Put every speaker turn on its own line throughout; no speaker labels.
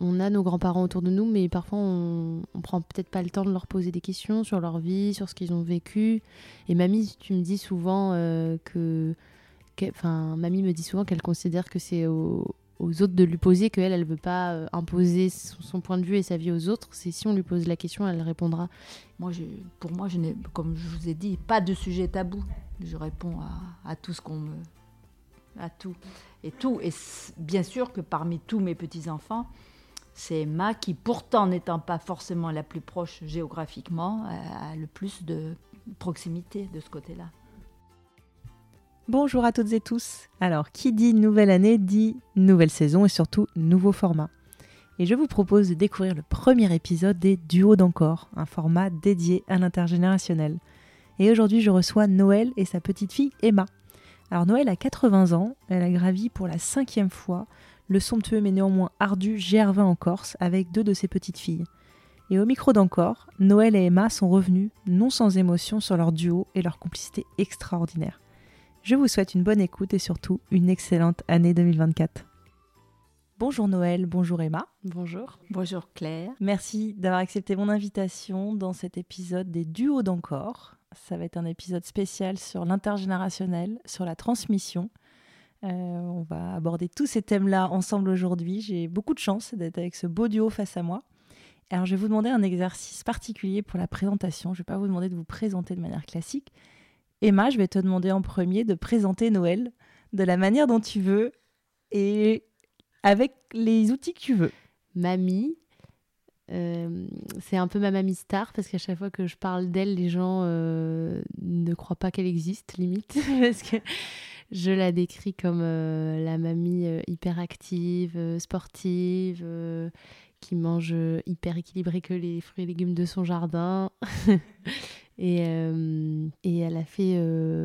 on a nos grands-parents autour de nous, mais parfois on, on prend peut-être pas le temps de leur poser des questions sur leur vie, sur ce qu'ils ont vécu. Et mamie, tu me dis souvent euh, que, enfin, mamie me dit souvent qu'elle considère que c'est aux, autres de lui poser, qu'elle, elle veut pas euh, imposer son, point de vue et sa vie aux autres. C'est si on lui pose la question, elle répondra.
Moi, pour moi, je n'ai, comme je vous ai dit, pas de sujet tabou. Je réponds à, à tout ce qu'on me. à tout. Et tout. Et bien sûr que parmi tous mes petits-enfants, c'est Emma qui, pourtant n'étant pas forcément la plus proche géographiquement, a, a le plus de proximité de ce côté-là.
Bonjour à toutes et tous. Alors, qui dit nouvelle année dit nouvelle saison et surtout nouveau format. Et je vous propose de découvrir le premier épisode des Duos d'encore, un format dédié à l'intergénérationnel. Et aujourd'hui, je reçois Noël et sa petite fille Emma. Alors, Noël a 80 ans, elle a gravi pour la cinquième fois le somptueux mais néanmoins ardu GR20 en Corse avec deux de ses petites filles. Et au micro d'encore, Noël et Emma sont revenus, non sans émotion, sur leur duo et leur complicité extraordinaire. Je vous souhaite une bonne écoute et surtout une excellente année 2024. Bonjour Noël, bonjour Emma.
Bonjour.
Bonjour Claire.
Merci d'avoir accepté mon invitation dans cet épisode des duos d'encore. Ça va être un épisode spécial sur l'intergénérationnel, sur la transmission. Euh, on va aborder tous ces thèmes-là ensemble aujourd'hui. J'ai beaucoup de chance d'être avec ce beau duo face à moi. Alors je vais vous demander un exercice particulier pour la présentation. Je ne vais pas vous demander de vous présenter de manière classique. Emma, je vais te demander en premier de présenter Noël de la manière dont tu veux et avec les outils que tu veux.
Mamie, euh, c'est un peu ma mamie star parce qu'à chaque fois que je parle d'elle, les gens euh, ne croient pas qu'elle existe, limite. parce que je la décris comme euh, la mamie euh, hyper active, euh, sportive, euh, qui mange hyper équilibré que les fruits et légumes de son jardin. et, et elle a fait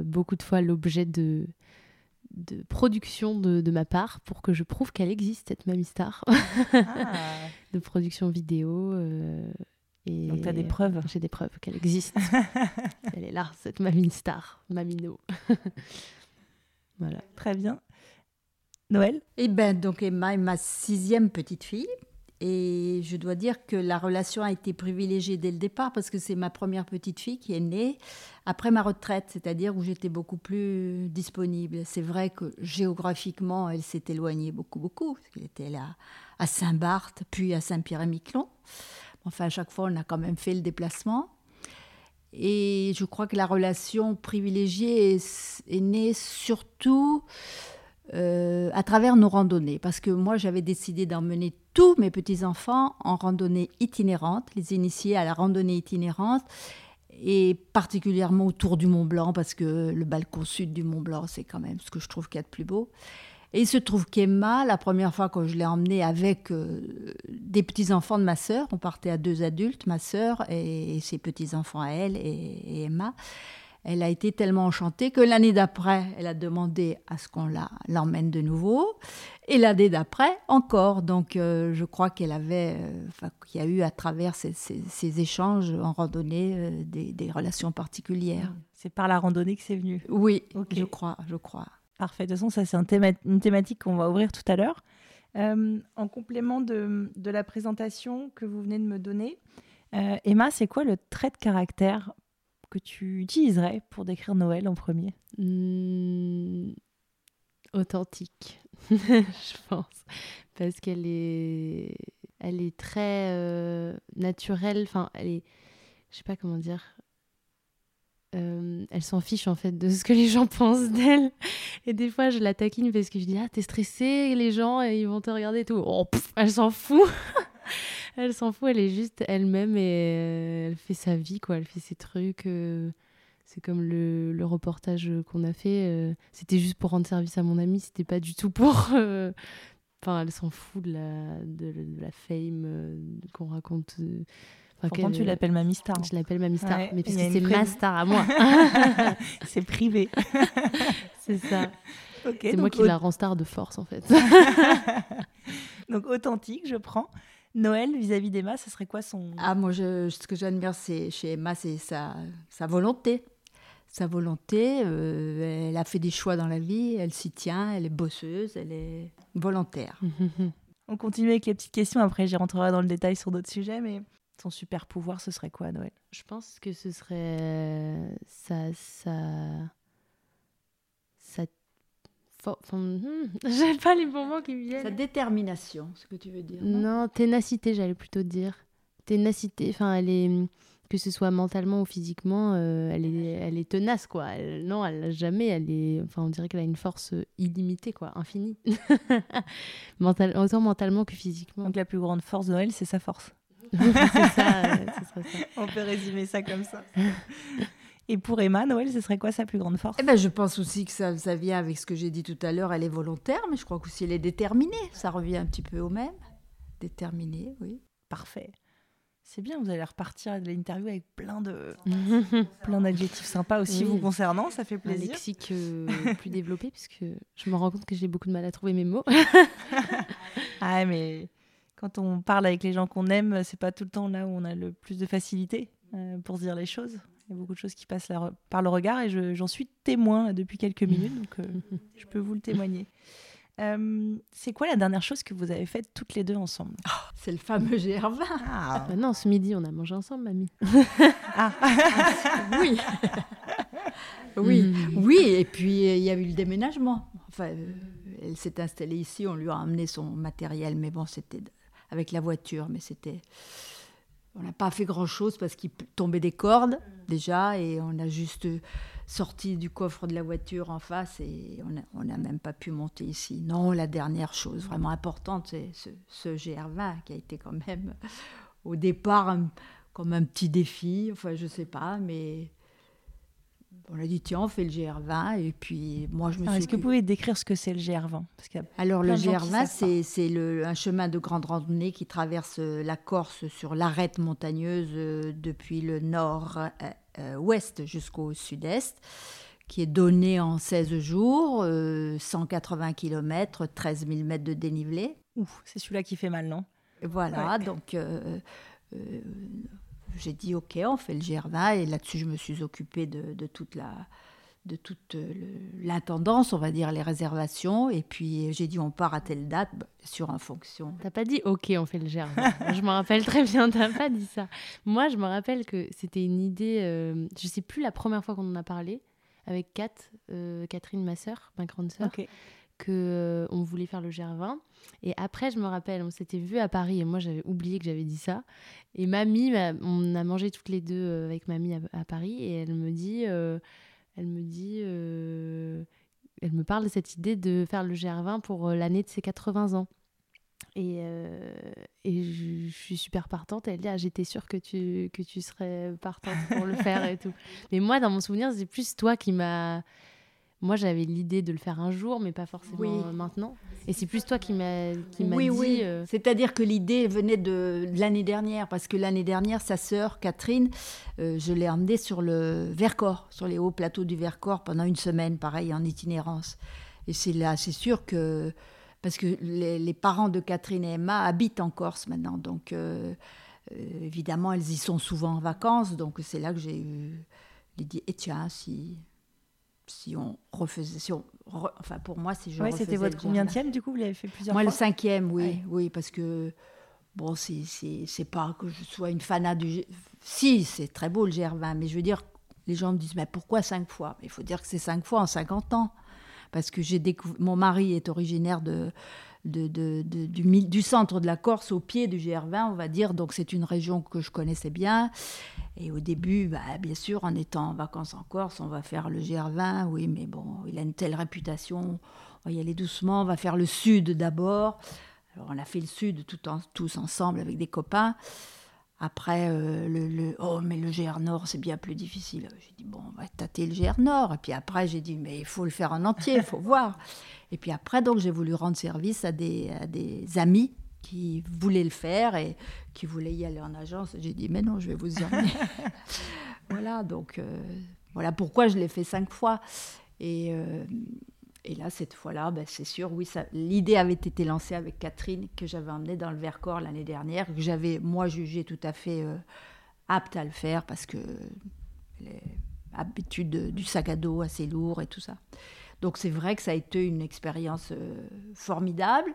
beaucoup de fois l'objet de de production de, de ma part pour que je prouve qu'elle existe, cette mamie star de production vidéo. et
Donc, t'as des preuves.
J'ai des preuves qu'elle existe. Elle est là, cette mamie star, mamino. Voilà.
Très bien. Noël?
Eh bien, donc Emma est ma sixième petite fille. Et je dois dire que la relation a été privilégiée dès le départ parce que c'est ma première petite fille qui est née après ma retraite, c'est-à-dire où j'étais beaucoup plus disponible. C'est vrai que géographiquement, elle s'est éloignée beaucoup, beaucoup. Parce qu'elle était là à Saint-Barth, puis à Saint-Pierre-et-Miquelon. Enfin, à chaque fois, on a quand même fait le déplacement. Et je crois que la relation privilégiée est, née surtout euh, à travers nos randonnées. Parce que moi, j'avais décidé d'emmener tous mes petits-enfants en randonnée itinérante, les initier à la randonnée itinérante, et particulièrement autour du Mont Blanc, parce que le balcon sud du Mont Blanc, c'est quand même ce que je trouve qu'il y a de plus beau. Et il se trouve qu'Emma, la première fois que je l'ai emmenée avec euh, des petits-enfants de ma sœur, on partait à deux adultes, ma sœur et, et ses petits-enfants à elle et, et Emma, elle a été tellement enchantée que l'année d'après, elle a demandé à ce qu'on l'emmène de nouveau. Et l'année d'après, encore. Donc, euh, je crois qu'elle avait, euh, enfin, qu'il y a eu à travers ces, ces- ces échanges en randonnée des, des relations particulières.
C'est par la randonnée que c'est venu.
Oui, je crois, je crois.
Parfait. De toute façon, ça, c'est une thématique qu'on va ouvrir tout à l'heure. Euh, en complément de, de la présentation que vous venez de me donner, euh, Emma, c'est quoi le trait de caractère que tu utiliserais pour décrire Noël en premier?
Hmm, authentique, je pense. Parce qu'elle est, elle est très euh, naturelle. Enfin, elle est, je sais pas comment dire. Euh, elle s'en fiche en fait de ce que les gens pensent d'elle. Et des fois, je la taquine parce que je dis Ah, t'es stressée, les gens, et ils vont te regarder et tout. Oh, pff, elle s'en fout. elle s'en fout, elle est juste elle-même et euh, elle fait sa vie, quoi. Elle fait ses trucs. euh, c'est comme le, le reportage qu'on a fait. c'était juste pour rendre service à mon ami. C'était pas du tout pour. Enfin, elle s'en fout de la, de, la fame qu'on raconte. Enfin,
Pourtant, tu l'appelles Mamie Star.
Je l'appelle Mamie Star.
Ouais,
mais parce que c'est ma star à moi.
c'est privé.
c'est ça. C'est moi qui la rend star de force, en fait.
donc authentique, je prends. Noël vis-à-vis d'Emma, ce serait quoi son
Ah, moi, je, ce que j'admire c'est, chez Emma, c'est sa, sa volonté. Sa volonté, euh, elle a fait des choix dans la vie, elle s'y tient, elle est bosseuse, elle est volontaire.
On continue avec les petites questions. Après, j'y rentrerai dans le détail sur d'autres sujets. Mais ton super pouvoir, ce serait quoi Noël?
Je pense que ce serait ça, ça, ça. Enfin, hmm, j'ai pas les bons mots qui me viennent.
Sa détermination, ce que tu veux dire.
Non, ténacité, j'allais plutôt dire. Ténacité, enfin, elle est que ce soit mentalement ou physiquement, euh, elle, est, elle est tenace, quoi. non, elle n'a jamais, elle est, enfin, on dirait qu'elle a une force illimitée, quoi, infinie. Mental, autant mentalement que physiquement.
Donc la plus grande force de Noël, c'est sa force.
c'est ça, ça,
On peut résumer ça comme ça. Et pour Emma, Noël, ce serait quoi sa plus grande force?
Eh ben, Je pense aussi que ça, ça vient avec ce que j'ai dit tout à l'heure. Elle est volontaire, mais je crois qu'aussi elle est déterminée. Ça revient un petit peu au même. Déterminée, oui.
Parfait. C'est bien, vous allez repartir de l'interview avec plein de plein d'adjectifs sympas aussi vous concernant, ça fait plaisir.
Un lexique euh, plus développé puisque je me rends compte que j'ai beaucoup de mal à trouver mes mots.
ah mais quand on parle avec les gens qu'on aime, c'est pas tout le temps là où on a le plus de facilité euh, pour dire les choses. Il y a beaucoup de choses qui passent par le regard et j'en suis témoin depuis quelques minutes, donc euh, je peux vous le témoigner. Euh, c'est quoi la dernière chose que vous avez faite toutes les deux ensemble?
Oh, C'est le fameux GR20.
Ah. Bah non, ce midi, on a mangé ensemble, mamie.
ah. oui. oui, hmm. oui. Et puis, il y a eu le déménagement. Enfin, elle s'est installée ici, on lui a amené son matériel, mais bon, c'était avec la voiture, mais c'était... On n'a pas fait grand-chose parce qu'il tombait des cordes déjà et on a juste sorti du coffre de la voiture en face et on n'a même pas pu monter ici. Non, la dernière chose vraiment importante, c'est ce, GR20 qui a été quand même au départ comme un petit défi, enfin je sais pas, mais on a dit tiens on fait le GR20 et puis moi je me suis.
Est-ce que vous pouvez décrire ce que c'est le GR20
Parce Alors le GR20 c'est un chemin de grande randonnée qui traverse la Corse sur l'arête montagneuse euh, depuis le nord euh, euh, jusqu'au sud-est, qui est donné en 16 jours, 180 km, 13 000 mètres de dénivelé.
c'est celui-là qui fait mal, non?
Voilà, donc euh, euh, j'ai dit ok, on fait le GR20 et là-dessus je me suis occupée de toute la de toute euh, l'intendance, on va dire, les réservations. Et puis j'ai dit, on part à telle date, bah, sur un fonction.
T'as pas dit, ok, on fait le GR. je me rappelle très bien, t'as pas dit ça. Moi, je me rappelle que c'était une idée, euh, je sais plus la première fois qu'on en a parlé, avec Kat, euh, Catherine, ma sœur, ma grande sœur. Que on voulait faire le GR20 et après je me rappelle on s'était vu à Paris et moi j'avais oublié que j'avais dit ça et mamie on a mangé toutes les deux avec mamie à, Paris et elle me dit elle me dit, euh, elle me parle de cette idée de faire le GR20 pour euh, l'année de ses 80 ans. Et, euh, et je, suis super partante. Elle dit ah, J'étais sûre que tu, que tu serais partante pour le faire et tout. Mais moi, dans mon souvenir, c'est plus toi qui m'as moi, j'avais l'idée de le faire un jour, mais pas forcément maintenant. Et c'est plus toi qui m'as qui
oui,
dit.
Oui, euh, C'est-à-dire que l'idée venait de, l'année dernière, parce que l'année dernière, sa sœur Catherine, euh, je l'ai emmenée sur le Vercors, sur les hauts plateaux du Vercors pendant une semaine, pareil, en itinérance. Et c'est là, c'est sûr que parce que les, parents de Catherine et Emma habitent en Corse maintenant, donc euh, évidemment, elles y sont souvent en vacances, donc c'est là que j'ai eu l'idée. Et tiens, si si on refaisait, si on enfin pour moi, si je
ouais, c'était votre combien du coup Vous l'avez fait plusieurs
moi,
fois
Moi, le cinquième, oui, oui, parce que bon, c'est pas que je sois une fanat du. Si, c'est très beau le GR20, mais je veux dire, les gens me disent, mais pourquoi cinq fois? Il faut dire que c'est cinq fois en 50 ans, parce que j'ai découvert. Mon mari est originaire de du, centre de la Corse au pied du GR20, on va dire. Donc c'est une région que je connaissais bien. Et au début, bah, bien sûr, en étant en vacances en Corse, on va faire le GR20. Oui, mais bon, il a une telle réputation. On va y aller doucement. On va faire le sud d'abord. Alors on a fait le sud tout en, tous ensemble avec des copains. Après, euh, le, oh, mais le GR Nord, c'est bien plus difficile. J'ai dit, bon, on va tâter le GR Nord. Et puis après, j'ai dit, mais il faut le faire en entier, il faut voir. Et puis après, donc, j'ai voulu rendre service à des, amis qui voulaient le faire et qui voulaient y aller en agence. J'ai dit, mais non, je vais vous y emmener. voilà, donc, euh, voilà pourquoi je l'ai fait cinq fois. Et, euh, et là, cette fois-là, ben, c'est sûr, oui, l'idée avait été lancée avec Catherine, que j'avais emmenée dans le Vercors l'année dernière, que j'avais, moi, jugé tout à fait euh, apte à le faire parce que l'habitude du sac à dos assez lourd et tout ça. Donc c'est vrai que ça a été une expérience euh, formidable.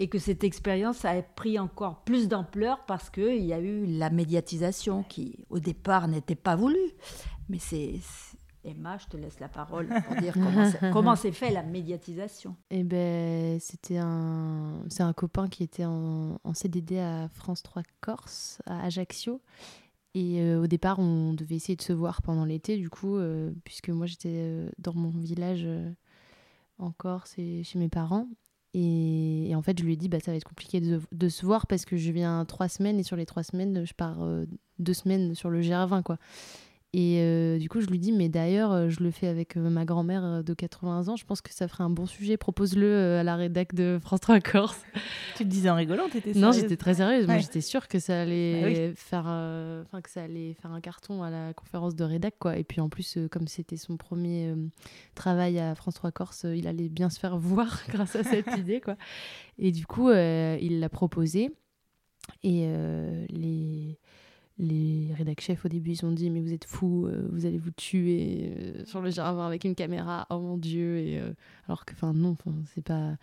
et que cette expérience a pris encore plus d'ampleur parce qu'il y a eu la médiatisation qui, au départ, n'était pas voulue. Mais c'est. Emma, je te laisse la parole pour dire comment s'est fait la médiatisation.
Eh ben, c'était un, c'est un copain qui était en, CDD à France 3 Corse, à Ajaccio. Et euh, au départ, on devait essayer de se voir pendant l'été, du coup, euh, puisque moi j'étais euh, dans mon village en Corse et chez mes parents. Et, en fait, je lui ai dit, bah, ça va être compliqué de, se voir parce que je viens trois semaines et sur les trois semaines, je pars deux semaines sur le GR20, quoi. Et euh, du coup, je lui dis, mais d'ailleurs, euh, je le fais avec euh, ma grand-mère de 80 ans. Je pense que ça ferait un bon sujet. Propose-le à la rédac de France 3 Corse.
Tu te disais en rigolant, t'étais
Non, j'étais très sérieuse. Moi, j'étais sûre que ça allait bah faire, enfin que ça allait faire un carton à la conférence de rédac, quoi. Et puis en plus, comme c'était son premier travail à France 3 Corse, il allait bien se faire voir grâce à cette idée, quoi. Et du coup, il l'a proposé. Et les les rédac chefs au début ils ont dit mais vous êtes fous, euh, vous allez vous tuer euh, sur le jardin avec une caméra, oh mon dieu et euh, alors que enfin non, c'est pas.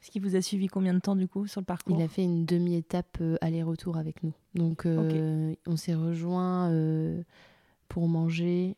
Est-ce qu'il vous a suivi combien de temps du coup sur le parcours?
Il a fait une demi-étape aller-retour avec nous. Donc on s'est rejoint pour manger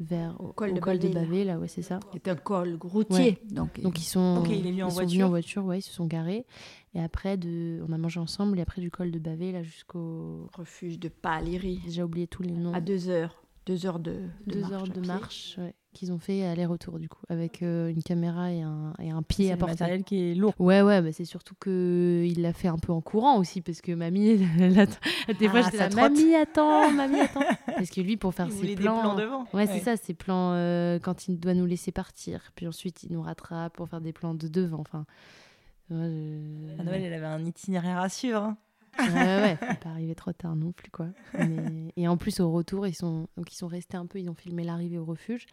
vers au col, de, col Bavé, là, ouais, c'est ça.
C'est un col routier.
Donc, donc ils sont, il est en ils voiture. sont venus en voiture, ouais, ils se sont garés. Et après, de, on a mangé ensemble, et après du col de Bavé, là, jusqu'au
refuge de Paléry.
J'ai oublié tous les noms.
À deux heures. Deux heures de,
de deux marche. Heures de marche ouais qu'ils ont fait aller-retour du coup, avec euh, une caméra et un, et un pied à porter.
C'est matériel qui est lourd.
Ouais, ouais, bah c'est surtout que il l'a fait un peu en courant aussi, parce que mamie, des fois ah, j'étais là, mamie attends, mamie attends, parce que lui pour faire ses plans,
plans devant.
Ouais, c'est ça, ses plans euh, quand il doit nous laisser partir, puis ensuite il nous rattrape pour faire des plans de devant, enfin.
Ouais, À Noël, elle avait un itinéraire à suivre. Hein.
Ouais, ouais, pas arrivé trop tard non plus quoi. Et en plus au retour, ils sont donc ils sont restés un peu, ils ont filmé l'arrivée au refuge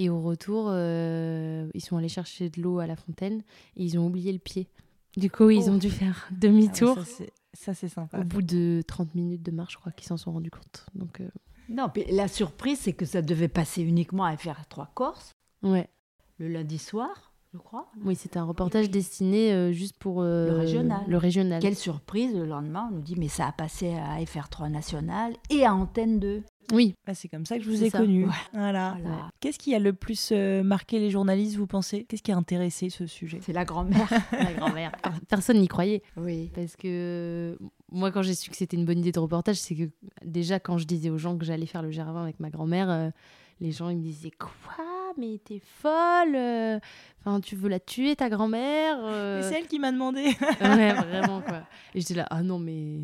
et au retour, euh, ils sont allés chercher de l'eau à la fontaine et ils ont oublié le pied. Du coup, ils ont oh. dû faire demi-tour.
Ah ça, c'est sympa.
Au bout de 30 minutes de marche, je crois qu'ils s'en sont rendus compte. Donc, euh,
Non, la surprise, c'est que ça devait passer uniquement à FR3 Corse.
Ouais.
Le lundi soir je crois.
Oui, c'était un reportage destiné euh, juste pour euh,
le, régional.
le régional.
Quelle surprise, le lendemain, on nous dit, mais ça a passé à FR3 National et à Antenne 2.
Oui.
Ah, c'est comme ça que je vous ai connu. Voilà. Qu'est-ce qui a le plus euh, marqué les journalistes, vous pensez? Qu'est-ce qui a intéressé ce sujet?
C'est la grand-mère.
la grand-mère. Personne n'y croyait.
Oui.
Parce que moi, quand j'ai su que c'était une bonne idée de reportage, c'est que déjà, quand je disais aux gens que j'allais faire le Gervin avec ma grand-mère, les gens ils me disaient Quoi? Mais t'es folle. Euh, enfin, tu veux la tuer, ta grand-mère.
Euh? C'est elle qui m'a demandé.
ouais, vraiment, quoi. Et j'étais là, ah non, mais.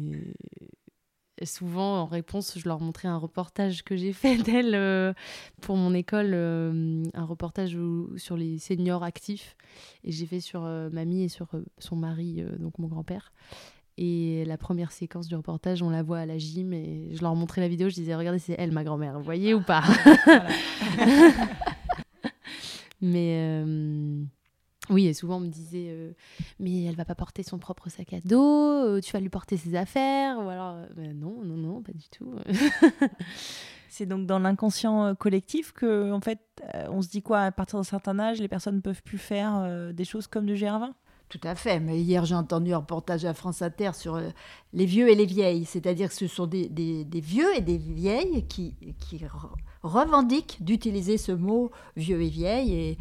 souvent, en réponse, je leur montrais un reportage que j'ai fait d'elle euh, pour mon école, un reportage sur les seniors actifs. Et j'ai fait sur mamie et sur son mari, donc mon grand-père. Et la première séquence du reportage, on la voit à la gym et je leur montrais la vidéo, je disais regardez c'est elle ma grand-mère, vous voyez ou pas? Mais euh, oui, et souvent on me disait euh, mais elle va pas porter son propre sac à dos, euh, tu vas lui porter ses affaires ou alors non, non non, pas du tout.
C'est donc dans l'inconscient collectif que en fait on se dit quoi? À partir d'un certain âge, les personnes ne peuvent plus faire des choses comme du GR20
tout à fait. Mais hier, j'ai entendu un reportage à France Inter sur les vieux et les vieilles. C'est-à-dire que ce sont des, vieux et des vieilles qui, qui revendique d'utiliser ce mot vieux et vieille. Et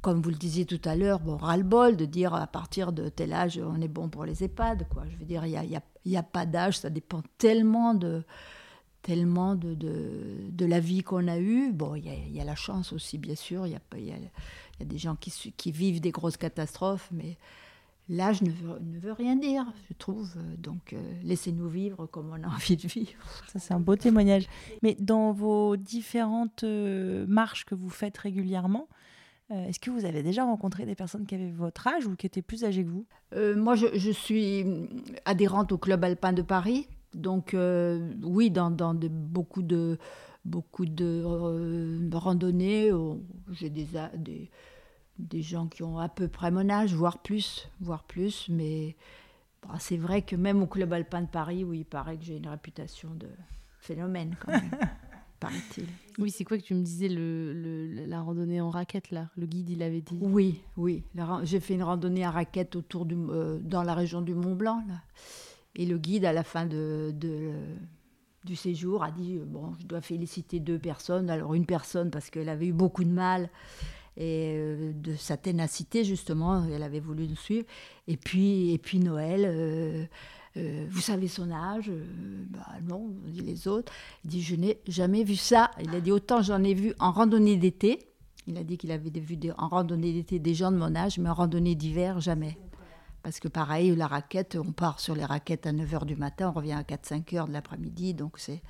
comme vous le disiez tout à l'heure, bon, ras-le-bol de dire à partir de tel âge, on est bon pour les EHPAD. Quoi. Je veux dire, il n'y a, y a, y a, pas d'âge, ça dépend tellement de tellement de, de, la vie qu'on a eue. Bon, il y, a, la chance aussi, bien sûr. Il y a, y des gens qui, qui vivent des grosses catastrophes, mais L'âge ne veut, ne veut rien dire, je trouve. Donc, euh, laissez-nous vivre comme on a envie de vivre.
Ça, c'est un beau témoignage. Mais dans vos différentes euh, marches que vous faites régulièrement, euh, est-ce que vous avez déjà rencontré des personnes qui avaient votre âge ou qui étaient plus âgées que vous?
Moi, je, je, suis adhérente au Club Alpin de Paris. Donc, oui, dans, dans de, beaucoup de, beaucoup de randonnées, j'ai des, des des gens qui ont à peu près mon âge, voire plus, voire plus, mais c'est vrai que même au Club Alpin de Paris, où il paraît que j'ai une réputation de phénomène quand même. paraît-il.
Oui, c'est quoi que tu me disais, le, le- la randonnée en raquette, là? Le guide, il avait dit.
Oui, oui. J'ai fait une randonnée à raquette autour du, euh, dans la région du Mont Blanc. Là. Et le guide, à la fin de, de- du séjour, a dit euh, Bon, je dois féliciter deux personnes. Alors, une personne, parce qu'elle avait eu beaucoup de mal et euh, de sa ténacité, justement, elle avait voulu nous suivre. Et puis, et puis Noël. euh, euh, vous savez son âge Bah non, on dit les autres. Il dit Je n'ai jamais vu ça. Il a dit Autant j'en ai vu en randonnée d'été. Il a dit qu'il avait vu des- en randonnée d'été des gens de mon âge, mais en randonnée d'hiver, jamais. Parce que pareil, la raquette, on part sur les raquettes à 9h du matin, on revient à 4-5 heures de l'après-midi, donc c'est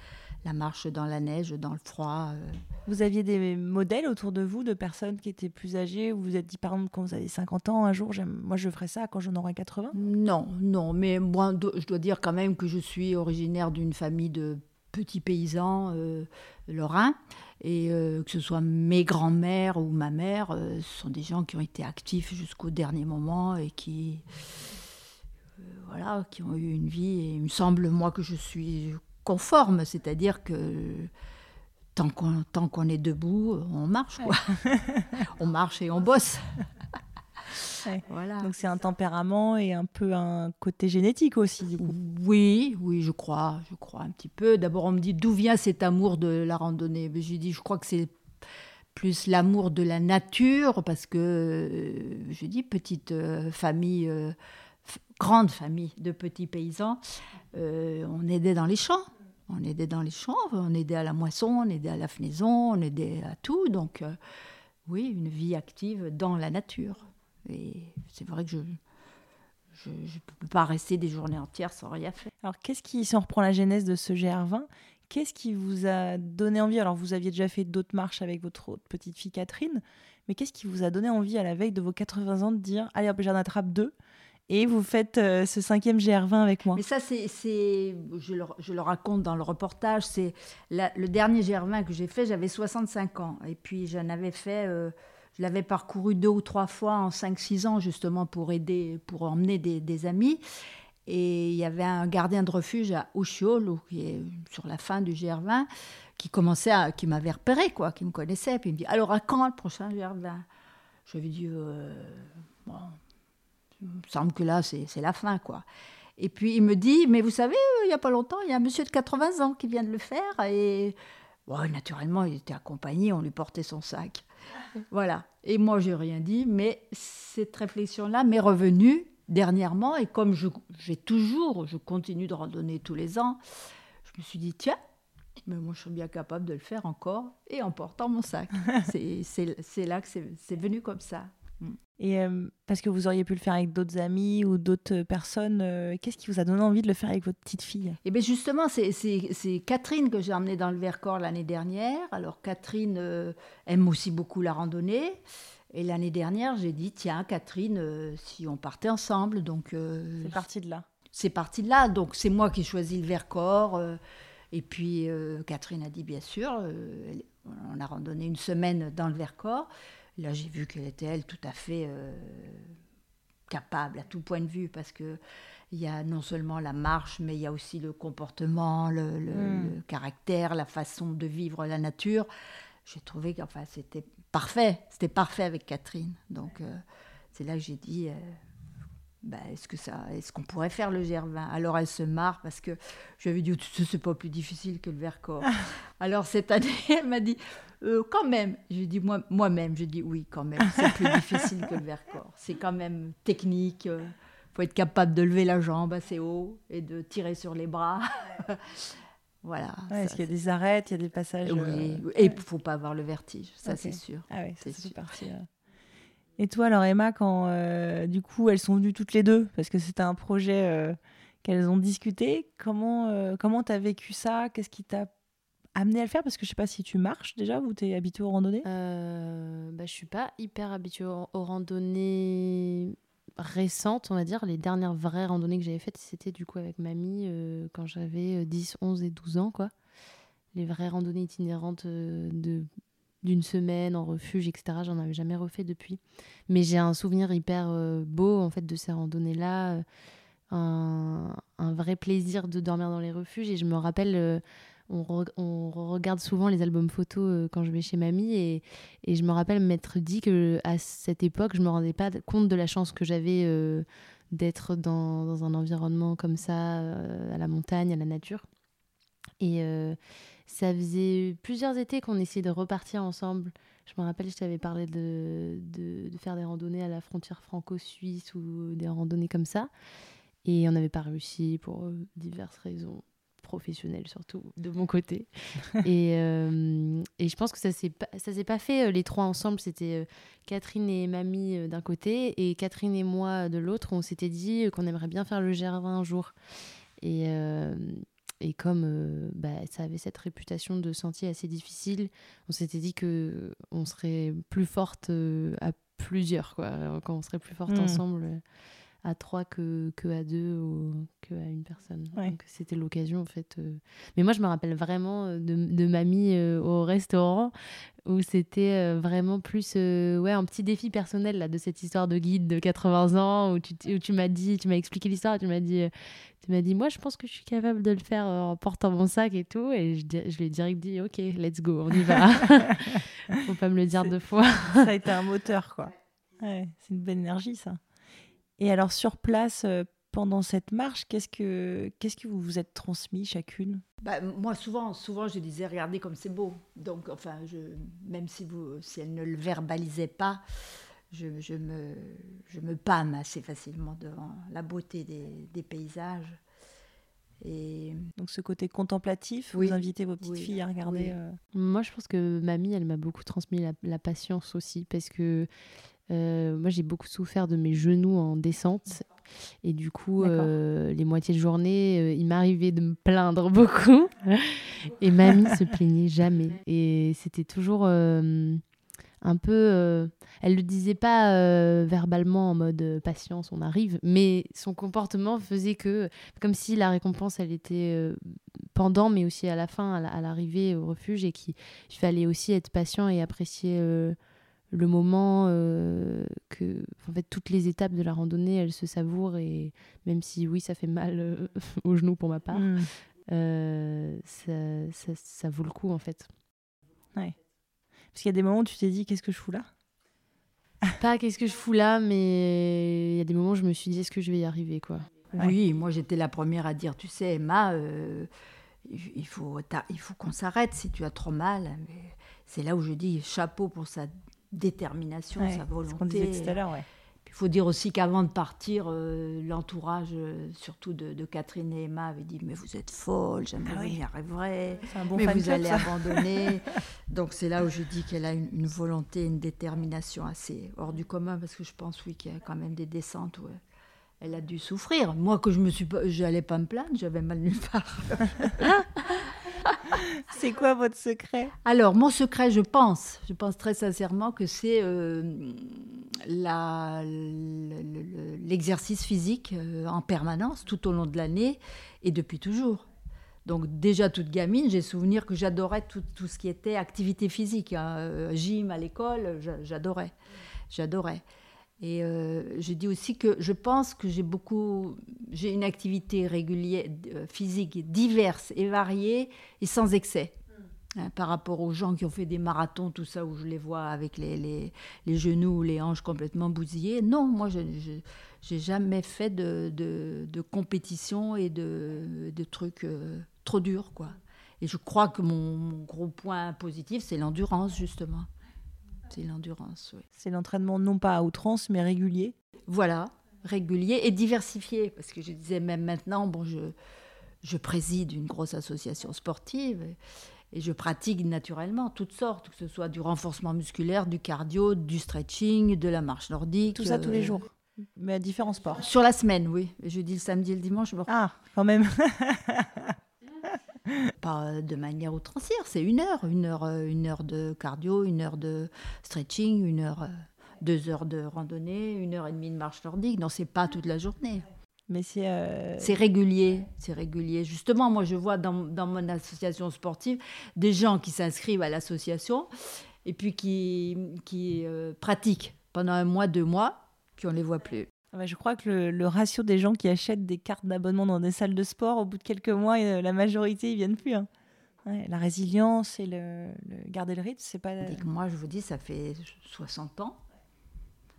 la marche dans la neige, dans le froid. euh.
Vous aviez des modèles autour de vous de personnes qui étaient plus âgées ou vous vous êtes dit par exemple quand vous avez 50 ans un jour moi je ferais ça quand j'en aurai 80
Non, non, mais moi, je dois dire quand même que je suis originaire d'une famille de petits paysans euh, lorrains, et euh, que ce soit mes grands-mères ou ma mère, euh, ce sont des gens qui ont été actifs jusqu'au dernier moment et qui, voilà, qui ont eu une vie. Et il me semble, moi, que je suis conforme, c'est-à-dire que tant qu'on tant qu'on est debout, on marche, quoi. on marche et on bosse.
Ouais.
Voilà.
Donc c'est un tempérament et un peu un côté génétique aussi du coup.
Oui, oui, je crois, je crois un petit peu. D'abord, on me dit d'où vient cet amour de la randonnée? Mais J'ai dit, je crois que c'est plus l'amour de la nature, parce que, euh, je dis, petite euh, famille, euh, grande famille de petits paysans, on aidait dans les champs. On aidait dans les champs, on aidait à la moisson, on aidait à la fenaison, on aidait à tout. Donc, euh, oui, une vie active dans la nature. Et c'est vrai que je ne peux pas rester des journées entières sans rien faire.
Alors qu'est-ce qui, si on reprend la genèse de ce GR20, qu'est-ce qui vous a donné envie? Alors vous aviez déjà fait d'autres marches avec votre autre petite fille Catherine, mais qu'est-ce qui vous a donné envie à la veille de vos 80 ans de dire allez j'en attrape deux? Et vous faites euh, ce cinquième GR20 avec moi
Mais ça, c'est, je, le, raconte dans le reportage, c'est le dernier Germain que j'ai fait, j'avais 65 ans. Et puis j'en avais fait, euh, je l'avais parcouru deux ou trois fois en 5-6 ans, justement pour aider, pour emmener des, amis. Et il y avait un gardien de refuge à Usciolo, qui est sur la fin du GR20, qui commençait qui m'avait repéré, quoi, qui me connaissait. Puis il me dit Alors à quand le prochain GR20 Je lui ai dit euh, Bon, il me semble que là, c'est la fin, quoi. Et puis il me dit, mais vous savez, euh, il n'y a pas longtemps, il y a un monsieur de 80 ans qui vient de le faire. Et ouais, naturellement, il était accompagné, on lui portait son sac. Voilà. Et moi, j'ai rien dit, mais cette réflexion-là m'est revenue dernièrement. Et comme je- j'ai toujours, je continue de randonner tous les ans, je me suis dit, tiens, mais moi, je suis bien capable de le faire encore et en portant mon sac. C'est- là que c'est venu comme ça.
Et euh, parce que vous auriez pu le faire avec d'autres amis ou d'autres personnes, euh, qu'est-ce qui vous a donné envie de le faire avec votre petite fille?
Et bien justement, c'est- Catherine que j'ai emmenée dans le Vercors l'année dernière. Alors Catherine euh, aime aussi beaucoup la randonnée. Et l'année dernière, j'ai dit, tiens, Catherine, si on partait ensemble. Donc
C'est parti de là.
c'est parti de là. Donc c'est moi qui ai choisi le Vercors. et puis Catherine a dit, bien sûr, on a randonné une semaine dans le Vercors. Là, j'ai vu qu'elle était, elle, tout à fait euh, capable à tout point de vue, parce que il y a non seulement la marche, mais il y a aussi le comportement, le, le-
Mm.
le caractère, la façon de vivre la nature. J'ai trouvé que enfin, c'était parfait, c'était parfait avec Catherine. Donc euh, c'est là que j'ai dit, euh, bah, est-ce que ça, est-ce qu'on pourrait faire le GR20 Alors elle se marre parce que je lui avais dit, Tu sais, c'est pas plus difficile que le Vercors. Alors cette année, elle m'a dit, Euh, quand même. J'ai dit moi, moi-même, j'ai dit oui, quand même, c'est plus difficile que le Vercors. C'est quand même technique. Il faut être capable de lever la jambe assez haut et de tirer sur les bras. voilà.
Ouais, Est-ce qu'il y a des arêtes, il y a des passages
oui,
euh,
et il faut pas avoir le vertige, ça c'est sûr.
Ah ça,
C'est sûr.
parti. euh. Et toi, alors Emma, quand euh, du coup elles sont venues toutes les deux, parce que c'était un projet euh, qu'elles ont discuté, comment euh, comment t'as vécu ça? Qu'est-ce qui t'a amené à le faire Parce que je sais pas si tu marches déjà ou t'es habituée aux randonnées?
Euh, bah, je suis pas hyper habituée aux, randonnées récentes, on va dire. Les dernières vraies randonnées que j'avais faites, c'était du coup avec mamie euh, quand j'avais euh, 10, 11 et 12 ans, quoi. Les vraies randonnées itinérantes euh, d'une semaine en refuge, etc. J'en avais jamais refait depuis. Mais j'ai un souvenir hyper euh, beau en fait de ces randonnées-là. euh, un, un vrai plaisir de dormir dans les refuges. Et je me rappelle euh, on, regarde souvent les albums photos quand je vais chez mamie et, et je me rappelle m'être dit que à cette époque, je me rendais pas compte de la chance que j'avais d'être dans, un environnement comme ça, à la montagne, à la nature. Et ça faisait plusieurs étés qu'on essayait de repartir ensemble. Je me rappelle, je t'avais parlé de, faire des randonnées à la frontière franco-suisse ou des randonnées comme ça. Et on n'avait pas réussi pour euh, diverses raisons professionnelles, surtout de mon côté. et, euh, et, je pense que ça s'est pas, ça s'est pas fait euh, les trois ensemble. C'était Catherine et Mamie d'un côté et Catherine et moi de l'autre. On s'était dit qu'on aimerait bien faire le Gervin un jour. Et, et comme euh, bah, ça avait cette réputation de sentier assez difficile, on s'était dit que on serait plus forte euh, à plusieurs, quoi. Quand on serait plus forte hmm. ensemble euh, à trois que, que à deux ou que à une personne. Donc c'était l'occasion en fait. Mais moi je me rappelle vraiment de, de mamie au restaurant où c'était vraiment plus ouais un petit défi personnel là de cette histoire de guide de 80 ans où tu, où tu m'as dit tu m'as expliqué l'histoire tu m'as dit tu m'as dit, moi, je pense que je suis capable de le faire en portant mon sac et tout. Et je, je lui ai direct dit, OK, let's go, on y va. Faut pas me le dire deux fois.
ça a été un moteur, quoi. Ouais, c'est une belle énergie, ça. Et alors, sur place, euh, pendant cette marche, qu'est-ce que, qu'est-ce que vous vous êtes transmis chacune?
Bah, Moi, souvent, souvent, je disais, regardez comme c'est beau. Donc, enfin, je, même si, vous, si elle ne le verbalisait pas, je, je, me, je me pâme assez facilement devant la beauté des, des paysages.
Et... Donc ce côté contemplatif, vous invitez vos petites filles à regarder. Euh,
moi, je pense que mamie, elle m'a beaucoup transmis la, patience aussi, parce que euh, moi, j'ai beaucoup souffert de mes genoux en descente. Et du coup, euh, les moitiés de journée, il m'arrivait de me plaindre beaucoup. et mamie se plaignait jamais. Et c'était toujours un peu. Euh, elle le disait pas euh, verbalement en mode euh, patience, on arrive, mais son comportement faisait que, comme si la récompense, elle était pendant, mais aussi à la fin, à l'arrivée au refuge, et qu'il fallait aussi être patient et apprécier le moment, que, en fait, toutes les étapes de la randonnée, elles se savourent, et même si, oui, ça fait mal aux genoux pour ma part, mmh. ça, ça vaut le coup, en fait.
Ouais. Parce qu'il y a des moments où tu t'es dit qu'est-ce que je fous là?
Pas qu'est-ce que je fous là, mais il y a des moments où je me suis dit est-ce que je vais y arriver quoi?
Oui, moi j'étais la première à dire tu sais Emma, euh, il faut, il faut qu'on s'arrête si tu as trop mal. c'est là où je dis chapeau pour sa détermination, sa volonté. Ce qu'on
disait tout à l'heure, ouais.
Il faut dire aussi qu'avant de partir, euh, l'entourage, euh, surtout de, Catherine et Emma, avait dit Mais vous êtes folle, jamais ah vous n'y arriverez, mais vous allez abandonner. Donc c'est là où je dis qu'elle a une, volonté, une détermination assez hors du commun, parce que je pense, oui, qu'il y a quand même des descentes où elle a dû souffrir. Moi, que je me suis j'allais pas me plaindre, j'avais mal nulle part.
c'est quoi votre secret?
Alors, mon secret, je pense, je pense très sincèrement que c'est euh, l'exercice physique euh, en permanence, tout au long de l'année et depuis toujours. Donc déjà toute gamine, j'ai souvenir que j'adorais tout, tout, ce qui était activité physique, hein. euh, gym à l'école, j'adorais, j'adorais. Et euh, je dis aussi que je pense que j'ai beaucoup, j'ai une activité régulière, euh, physique diverse et variée et sans excès. Hein, par rapport aux gens qui ont fait des marathons, tout ça, où je les vois avec les, les, les genoux ou les hanches complètement bousillées. Non, moi, je n'ai jamais fait de, de, de, compétition et de, de trucs euh, trop durs, quoi. Et je crois que mon, mon gros point positif, c'est l'endurance, justement. C'est l'endurance, oui.
C'est l'entraînement non pas à outrance, mais régulier.
Voilà, régulier et diversifié. Parce que je disais même maintenant, bon, je, je préside une grosse association sportive et je pratique naturellement toutes sortes, que ce soit du renforcement musculaire, du cardio, du stretching, de la marche nordique.
Tout ça tous les euh, jours mais à différents sports.
Sur la semaine, oui. Je dis le samedi et le dimanche.
Ah, quand même.
Pas de manière outrancière, c'est une heure, une heure, euh, une heure de cardio, une heure de stretching, une heure, euh, deux heures de randonnée, une heure et demie de marche nordique. Non, c'est pas toute la journée.
Mais c'est
euh, c'est régulier, c'est régulier. Justement, moi, je vois dans, dans mon association sportive des gens qui s'inscrivent à l'association et puis qui, qui pratiquent pendant un mois, deux mois, puis on les voit plus.
Ah je crois que le, ratio des gens qui achètent des cartes d'abonnement dans des salles de sport, au bout de quelques mois, euh, la majorité, ils viennent plus. Hein. Ouais, la résilience et le, le garder le rythme, c'est pas
Dès que moi, je vous dis, ça fait 60 ans.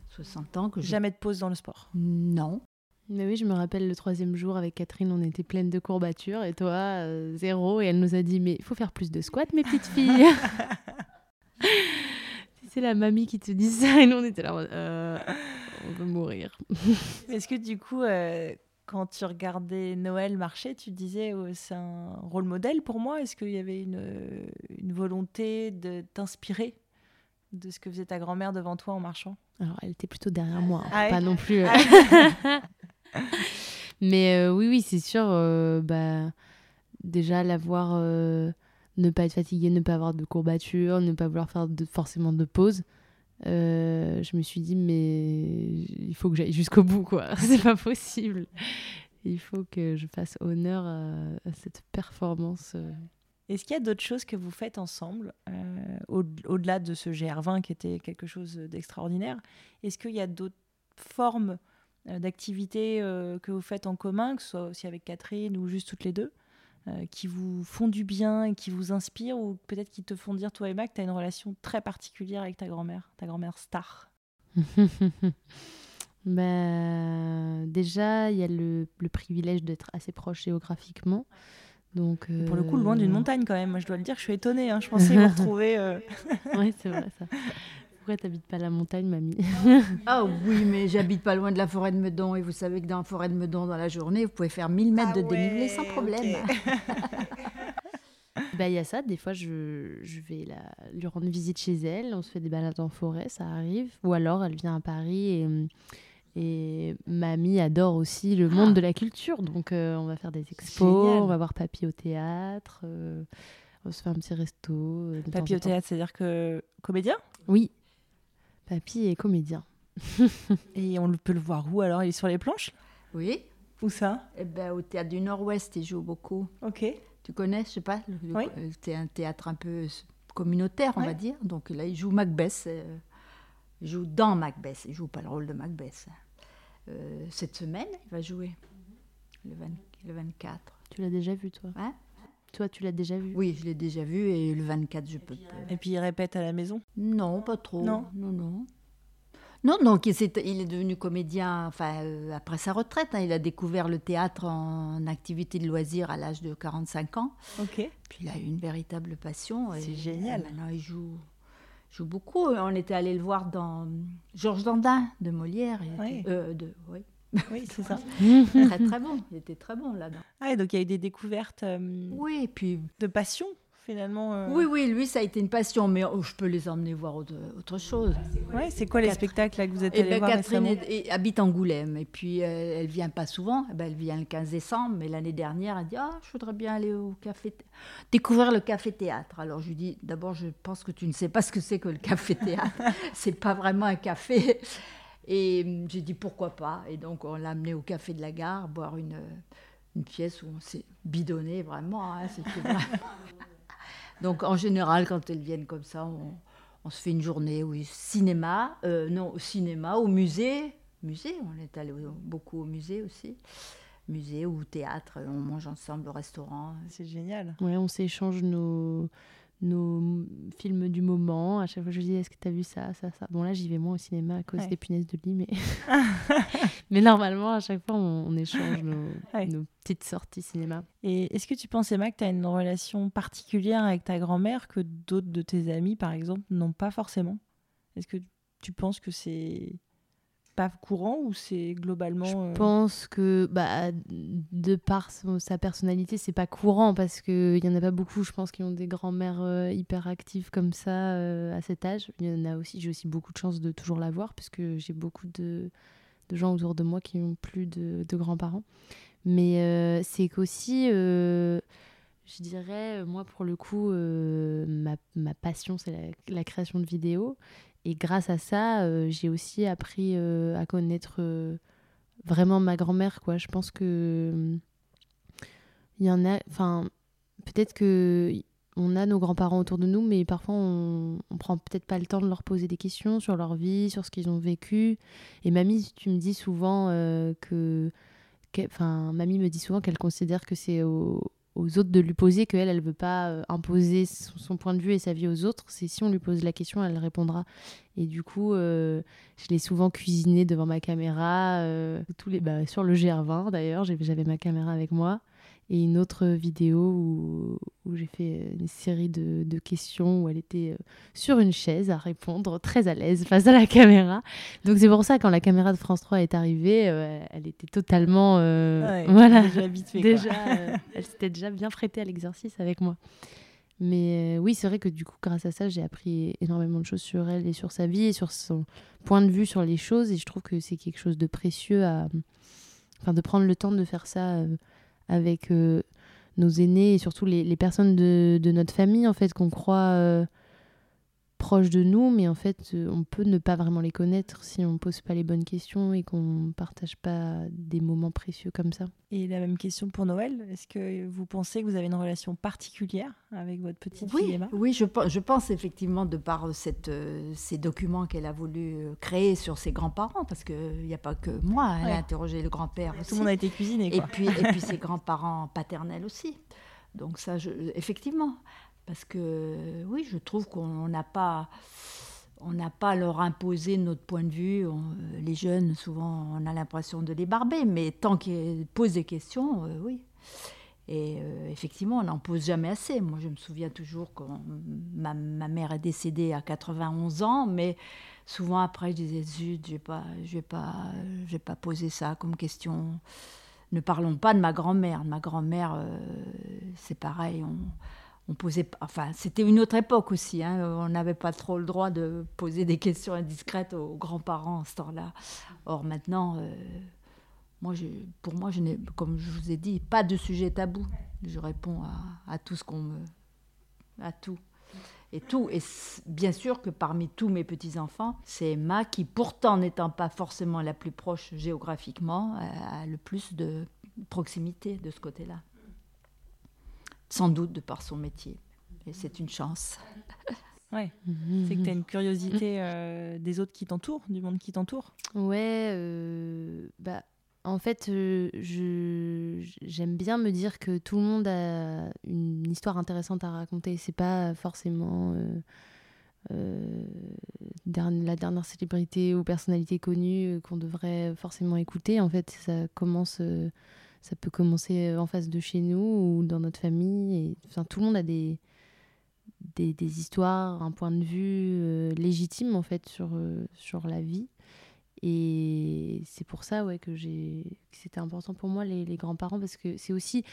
60 ans que je...
jamais de pause dans le sport.
Non.
Mais oui, je me rappelle le troisième jour avec Catherine, on était pleine de courbatures et toi, euh, zéro. Et elle nous a dit Mais il faut faire plus de squats, mes petites filles. C'est la mamie qui te dit ça. Et nous, on était là, Euh, on veut mourir.
Est-ce que du coup, euh, quand tu regardais Noël marcher, tu disais oh, c'est un rôle modèle pour moi? Est-ce qu'il y avait une, une volonté de t'inspirer de ce que faisait ta grand-mère devant toi en marchant?
Alors, elle était plutôt derrière moi, hein,
Ah ouais?
pas non plus. euh. Mais euh, oui, oui, c'est sûr. euh, bah, déjà, la voir euh, ne pas être fatiguée, ne pas avoir de courbatures, ne pas vouloir faire de, forcément de pause. Euh, je me suis dit, mais il faut que j'aille jusqu'au bout, quoi. c'est pas possible. Il faut que je fasse honneur à, cette performance. euh.
Est-ce qu'il y a d'autres choses que vous faites ensemble, euh, au- au-delà de ce GR20 qui était quelque chose d'extraordinaire? Est-ce qu'il y a d'autres formes d'activités que vous faites en commun, que ce soit aussi avec Catherine ou juste toutes les deux, euh, qui vous font du bien et qui vous inspirent, ou peut-être qui te font dire, toi Emma, que tu as une relation très particulière avec ta grand-mère, ta grand-mère star
Bah, déjà, il y a le, le privilège d'être assez proche géographiquement. Donc,
Pour le coup, loin d'une
euh,
montagne quand même. Moi, je dois le dire, je suis étonnée. hein. Je pensais vous retrouver. euh,
Ouais, c'est vrai ça. Pourquoi t'habites pas la montagne, mamie
Ah oui, mais j'habite pas loin de la forêt de Meudon et vous savez que dans la forêt de Meudon, dans la journée, vous pouvez faire 1000 mètres
Ah
de dénivelé
ouais,
sans problème.
Bah, il y a ça. Des fois, je, je vais la, lui rendre visite chez elle. On se fait des balades en forêt, ça arrive. Ou alors, elle vient à Paris et, et mamie adore aussi le monde
Ah.
de la culture. Donc, euh, on va faire des expos,
Génial.
on va voir papy au théâtre, euh, on se fait un petit resto. euh,
Papy au théâtre, c'est-à-dire que comédien?
Oui. Papy est comédien.
Et on peut le voir où alors? Il est sur les planches?
Oui,
Où ça?
Eh ben, au théâtre du Nord-Ouest, il joue beaucoup.
Ok.
Tu connais, je sais pas,
Oui.
euh, c'est un théâtre un peu communautaire, on
Ouais.
va dire. Donc là, il joue Macbeth. euh, il joue dans Macbeth. Il joue pas le rôle de Macbeth. Euh, cette semaine, il va jouer. Le, 20 le 24.
Tu l'as déjà vu, toi?
Hein?
Toi, tu l'as déjà vu?
Oui, je l'ai déjà vu et le 24, je peux.
Et puis il répète à la maison?
Non, pas trop.
Non?
non, non. Non, donc il, est devenu comédien enfin, euh, après sa retraite. hein. il a découvert le théâtre en activité de loisir à l'âge de 45 ans.
Ok.
Puis il a eu une véritable passion.
C'est génial.
Maintenant, il joue, joue beaucoup. On était allé le voir dans Georges Dandin de Molière.
Oui.
était- euh, de, oui.
Oui, c'est ça.
très très bon. Il était très bon là-dedans.
Ah, et donc il y a eu des découvertes euh,
Oui, et puis
de passion finalement. euh.
oui, oui, lui, ça a été une passion, mais oh, je peux les emmener voir autre, autre chose.
Ouais, c'est quoi les
Catherine-
spectacles là, que vous êtes
Eh
allés
ben,
voir
Catherine
récemment
est- est- habite Angoulême et puis euh, elle vient pas souvent. Eh ben, elle vient le 15 décembre, mais l'année dernière, elle dit ah je voudrais bien aller au café, découvrir le café théâtre. Alors je lui dis d'abord je pense que tu ne sais pas ce que c'est que le café théâtre. c'est pas vraiment un café. Et hum, j'ai dit pourquoi pas. Et donc on l'a amené au café de la gare boire une une pièce où on s'est bidonné vraiment. hein, vraiment- donc en général quand elles viennent comme ça on on se fait une journée, oui, cinéma, euh, non, au cinéma, au musée. Musée, on est allé au- beaucoup au musée aussi. Musée ou théâtre, on mange ensemble au restaurant.
C'est génial.
Ouais, on s'échange nos, nos films du moment. À chaque fois, je lui dis Est-ce que tu as vu ça, ça, ça? Bon, là, j'y vais moins au cinéma à cause
Ouais.
des punaises de lit, mais. mais normalement, à chaque fois, on, on échange nos,
Ouais.
nos petites sorties cinéma.
Et est-ce que tu penses, Emma, que tu as une relation particulière avec ta grand-mère que d'autres de tes amis, par exemple, n'ont pas forcément? Est-ce que tu penses que c'est pas courant ou c'est globalement.
Je
euh,
pense que, bah, de par son- sa personnalité, c'est pas courant parce qu'il y en a pas beaucoup, je pense, qui ont des grands-mères euh, hyper actives comme ça euh, à cet âge. Il y en a aussi, j'ai aussi beaucoup de chance de toujours la voir parce que j'ai beaucoup de, de gens autour de moi qui ont plus de, de grands-parents. Mais euh, c'est qu'aussi, je dirais, euh, moi pour le coup, euh, ma, ma passion, c'est la, création de vidéos. Et grâce à ça, euh, j'ai aussi appris à connaître vraiment ma grand-mère, quoi. Je pense que il y en a, enfin, peut-être que on a nos grands-parents autour de nous, mais parfois on, on prend peut-être pas le temps de leur poser des questions sur leur vie, sur ce qu'ils ont vécu. Et mamie, tu me dis souvent que, enfin, mamie me dit souvent qu'elle considère que c'est aux autres de lui poser qu'elle, elle ne veut pas euh, imposer son, point de vue et sa vie aux autres. C'est si on lui pose la question, elle répondra. Et du coup, euh, je l'ai souvent cuisiné devant ma caméra, euh, tous les, bah, sur le GR20 d'ailleurs, j'avais ma caméra avec moi et une autre vidéo où, où j'ai fait une série de, de, questions où elle était euh, sur une chaise à répondre, très à l'aise face à la caméra. Donc c'est pour ça quand la caméra de France 3 est arrivée, euh, elle était totalement euh, voilà déjà habituée. Déjà, elle s'était déjà bien prêtée à l'exercice avec moi. Mais oui, c'est vrai que du coup, grâce à ça, j'ai appris énormément de choses sur elle et sur sa vie et sur son point de vue sur les choses. Et je trouve que c'est quelque chose de précieux à, enfin, de prendre le temps de faire ça avec euh, nos aînés et surtout les, personnes de, de, notre famille, en fait, qu'on croit euh, proches de nous, mais en fait, euh, on peut ne pas vraiment les connaître si on ne pose pas les bonnes questions et qu'on ne partage pas des moments précieux comme ça.
Et la même question pour Noël. Est-ce que vous pensez que vous avez une relation particulière avec votre petite
oui,
fille Emma?
Oui, je, je, pense effectivement de par cette, euh, ces documents qu'elle a voulu euh, créer sur ses grands-parents, parce qu'il n'y a pas que moi, elle ouais. a interrogé le grand-père.
Tout le monde a été cuisiné.
Quoi. Et, puis, et puis ses grands-parents paternels aussi. Donc ça, je, effectivement. Parce que oui, je trouve qu'on n'a pas, on n'a pas leur imposer notre point de vue. Les jeunes, souvent, on a l'impression de les barber, mais tant qu'ils posent des questions, euh, oui. Et euh, effectivement, on n'en pose jamais assez. Moi, je me souviens toujours que ma, ma, mère est décédée à 91 ans, mais souvent après, je disais, zut, je n'ai pas, vais pas, vais pas poser ça comme question. Ne parlons pas de ma grand-mère. Ma grand-mère, euh, c'est pareil. On posait, enfin, c'était une autre époque aussi. Hein, on n'avait pas trop le droit de poser des questions indiscrètes aux grands-parents à ce temps-là. Or maintenant, euh, moi, pour moi, je n'ai, comme je vous ai dit, pas de sujet tabou. Je réponds à, à tout ce qu'on me, à tout. Et tout, et bien sûr que parmi tous mes petits-enfants, c'est Emma qui, pourtant n'étant pas forcément la plus proche géographiquement, a le plus de proximité de ce côté-là sans doute de par son métier. Et c'est une chance.
Ouais, c'est que tu as une curiosité euh, des autres qui t'entourent, du monde qui t'entoure.
Ouais, euh, bah, en fait, euh, je, j'aime bien me dire que tout le monde a une histoire intéressante à raconter. C'est pas forcément euh, la dernière célébrité ou personnalité connue qu'on devrait forcément écouter. En fait, ça commence ça peut commencer euh, en face de chez nous ou dans notre famille. Et, enfin, tout le monde a des, des, des histoires, un point de vue euh, légitime en fait sur, euh, sur la vie. Et c'est pour ça ouais, que, c'était important pour moi, les, les grands-parents, parce que c'est aussi.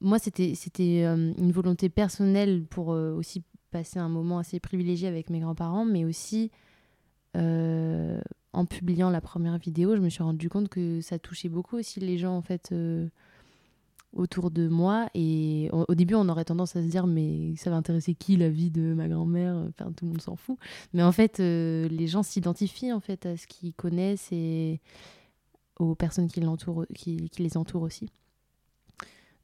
Moi, c'était, c'était une volonté personnelle pour aussi passer un moment assez privilégié avec mes grands-parents, mais aussi en publiant la première vidéo, je me suis rendu compte que ça touchait beaucoup aussi les gens en fait euh, autour de moi. Et au, début, on aurait tendance à se dire mais ça va intéresser qui la vie de ma grand-mère? Tout le monde s'en fout. Mais en fait, euh, les gens s'identifient en fait à ce qu'ils connaissent et aux personnes qui les entourent aussi.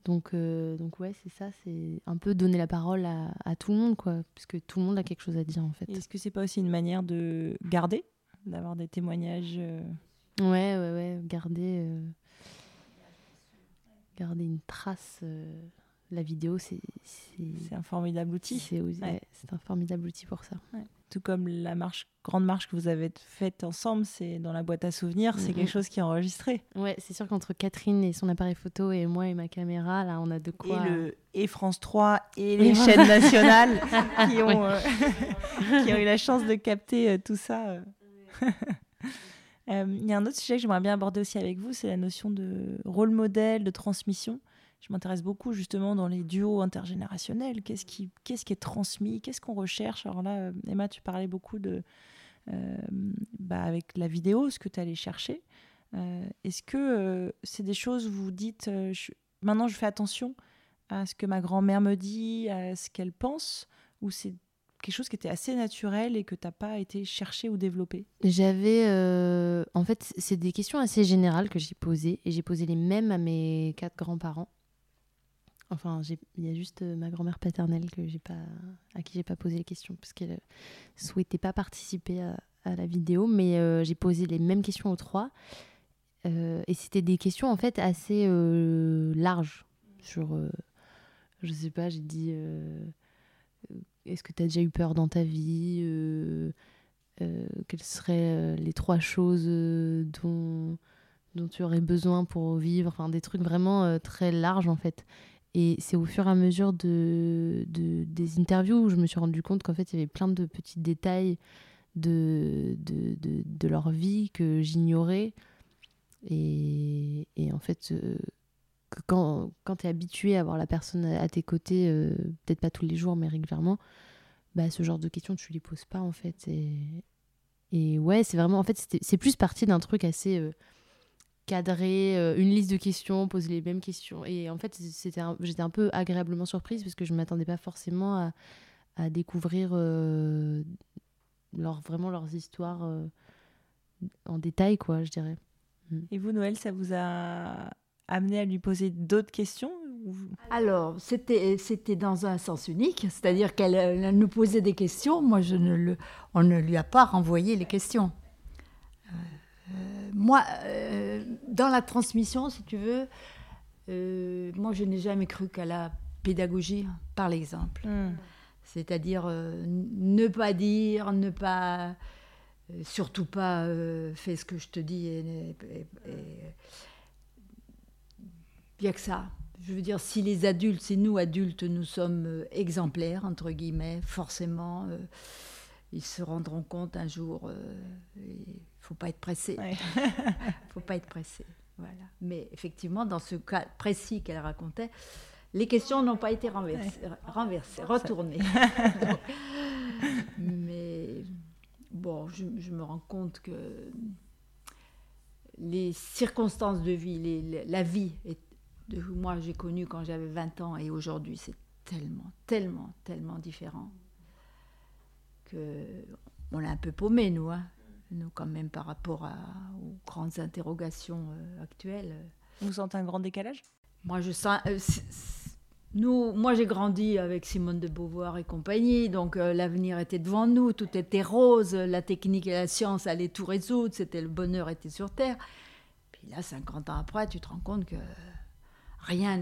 Donc, euh, donc ouais, c'est ça, c'est un peu donner la parole à, à, tout le monde, quoi, parce que tout le monde a quelque chose à dire en fait.
Est-ce que c'est pas aussi une manière de garder d'avoir des témoignages. Euh...
Ouais, ouais, ouais, garder, euh... garder une trace. Euh... La vidéo, c'est.
C'est un formidable outil.
C'est ouais. un formidable outil pour ça.
Ouais. Tout comme la marche, grande marche que vous avez faite ensemble, c'est dans la boîte à souvenirs, c'est quelque chose qui est enregistré.
Ouais, c'est sûr qu'entre Catherine et son appareil photo et moi et ma caméra, là, on a de quoi.
Et, le, et France 3 et les chaînes nationales qui, ont, ouais. qui ont eu la chance de capter tout ça. Il euh, y a un autre sujet que j'aimerais bien aborder aussi avec vous, c'est la notion de rôle modèle, de transmission. Je m'intéresse beaucoup justement dans les duos intergénérationnels. Qu'est-ce qui, qu'est-ce qui est transmis? Qu'est-ce qu'on recherche? Alors là, euh, Emma, tu parlais beaucoup de, euh, bah, avec la vidéo, ce que tu allais chercher. Est-ce que c'est des choses où vous dites, maintenant je fais attention à ce que ma grand-mère me dit, à ce qu'elle pense, ou c'est quelque chose qui était assez naturel et que tu n'as pas été chercher ou développer
J'avais. Euh, en fait, c'est des questions assez générales que j'ai posées et j'ai posé les mêmes à mes quatre grands-parents. Enfin, il y a juste euh, ma grand-mère paternelle que pas, à qui j'ai pas posé les questions parce qu'elle souhaitait pas participer à, à la vidéo, mais euh, j'ai posé les mêmes questions aux trois. Euh, et c'était des questions en fait assez euh, larges sur je sais pas, j'ai dit est-ce que tu as déjà eu peur dans ta vie Quelles seraient les trois choses dont, dont tu aurais besoin pour vivre Enfin, des trucs vraiment très larges en fait. Et c'est au fur et à mesure de, de, des interviews où je me suis rendu compte qu'en fait, il y avait plein de petits détails de, de, de, leur vie que j'ignorais. Et, et, en fait, euh, que quand, quand tu es habitué à voir la personne à, tes côtés, euh, peut-être pas tous les jours, mais régulièrement, bah, ce genre de questions, tu les poses pas en fait. Et, et ouais, c'est vraiment, en fait, c'est plus parti d'un truc assez euh, cadré, une liste de questions, poser les mêmes questions. Et en fait, j'étais un peu agréablement surprise parce que je ne m'attendais pas forcément à, à découvrir leur, vraiment leurs histoires en détail, quoi, je dirais.
Mm. Et vous, Noël, ça vous a amené à lui poser d'autres questions
Alors, c'était, c'était dans un sens unique, c'est-à-dire qu'elle nous posait des questions, moi, je ne le, on ne lui a pas renvoyé les questions. Euh, euh, moi, euh, dans la transmission, si tu veux, moi, je n'ai jamais cru qu'à la pédagogie par l'exemple. Mm. C'est-à-dire ne pas dire, ne pas surtout pas fais ce que je te dis et, bien que ça. Je veux dire, si les adultes, si nous adultes, nous sommes euh, exemplaires, entre guillemets, forcément, ils se rendront compte un jour. Il faut pas être pressé. Il faut pas être pressé. Voilà. Mais effectivement, dans ce cas précis qu'elle racontait, les questions n'ont pas été renversées, renversées retournées. mais bon, je, me rends compte que les circonstances de vie, la vie, de, moi j'ai connu quand j'avais 20 ans et aujourd'hui, c'est tellement, tellement, tellement différent que on est un peu paumé, nous, hein. nous quand même par rapport aux grandes interrogations euh, actuelles.
Vous sentez un grand décalage?
Moi, je sens. Euh, nous, moi j'ai grandi avec Simone de Beauvoir et compagnie, donc euh, l'avenir était devant nous, tout était rose, la technique et la science allaient tout résoudre, c'était le bonheur était sur terre. Puis là, 50 ans après, tu te rends compte que rien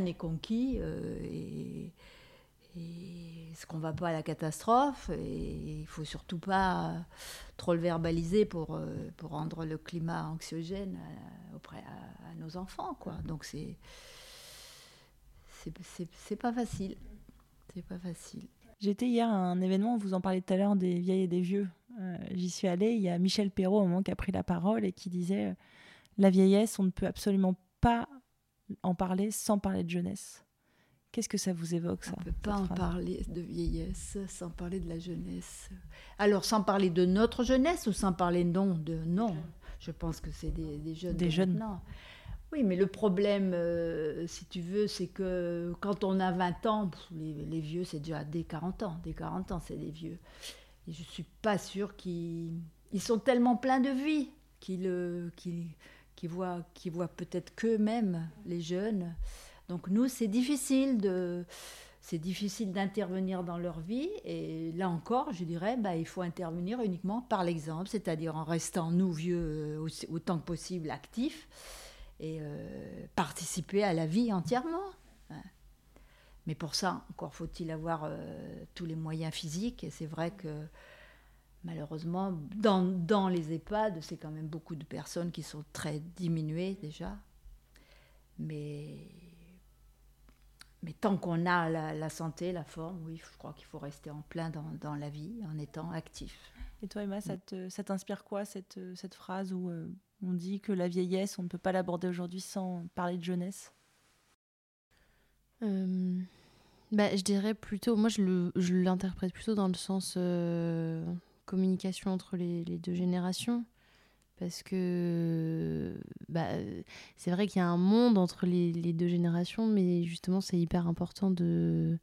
n'est conquis euh, et, et ce qu'on va pas à la catastrophe et il faut surtout pas trop le verbaliser pour euh, pour rendre le climat anxiogène auprès à, à nos enfants quoi. Donc c'est c'est pas facile. C'est pas facile.
J'étais hier à un événement, vous en parlez tout à l'heure, des vieilles et des vieux. Euh, j'y suis allée, il y a Michel Perrault au moment qui a pris la parole et qui disait euh, La vieillesse, on ne peut absolument pas en parler sans parler de jeunesse. Qu'est-ce que ça vous évoque, ça
On ne peut pas en parler de vieillesse sans parler de la jeunesse. Alors, sans parler de notre jeunesse ou sans parler non de non Je pense que c'est des, jeunes.
Des jeunes.
Oui, mais le problème, euh, si tu veux, c'est que quand on a 20 ans, les, vieux, c'est déjà dès 40 ans. Dès 40 ans, c'est des vieux. Et je ne suis pas sûre qu'ils ils sont tellement pleins de vie qu'ils euh, voient, voient peut-être qu'eux-mêmes, les jeunes. Donc nous, c'est difficile de... C'est difficile d'intervenir dans leur vie et là encore, je dirais, bah, il faut intervenir uniquement par l'exemple, c'est-à-dire en restant, nous vieux, euh, autant que possible actifs, et euh, participer à la vie entièrement. Mais pour ça, encore faut-il avoir euh, tous les moyens physiques. Et c'est vrai que malheureusement, dans, dans les EHPAD, c'est quand même beaucoup de personnes qui sont très diminuées déjà. Mais, mais tant qu'on a la, santé, la forme, oui, je crois qu'il faut rester en plein dans, dans, la vie en étant actif.
Et toi, Emma, ça t'inspire quoi cette, cette phrase où euh, on dit que la vieillesse, on ne peut pas l'aborder aujourd'hui sans parler de jeunesse?
Euh, bah, je dirais plutôt, moi je l'interprète plutôt dans le sens euh, communication entre les, deux générations. Parce que bah, c'est vrai qu'il y a un monde entre les, deux générations, mais justement c'est hyper important de,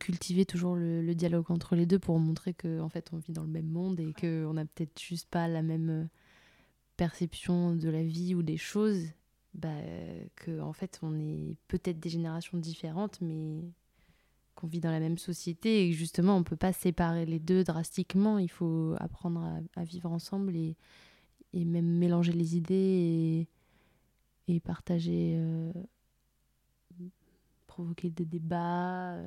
cultiver toujours le, dialogue entre les deux pour montrer qu'en en fait on vit dans le même monde et qu'on n'a peut-être juste pas la même perception de la vie ou des choses, bah, que en fait on est peut-être des générations différentes, mais qu'on vit dans la même société et justement on peut pas séparer les deux drastiquement. Il faut apprendre à, vivre ensemble et, et, même mélanger les idées et, et partager, euh, provoquer des débats.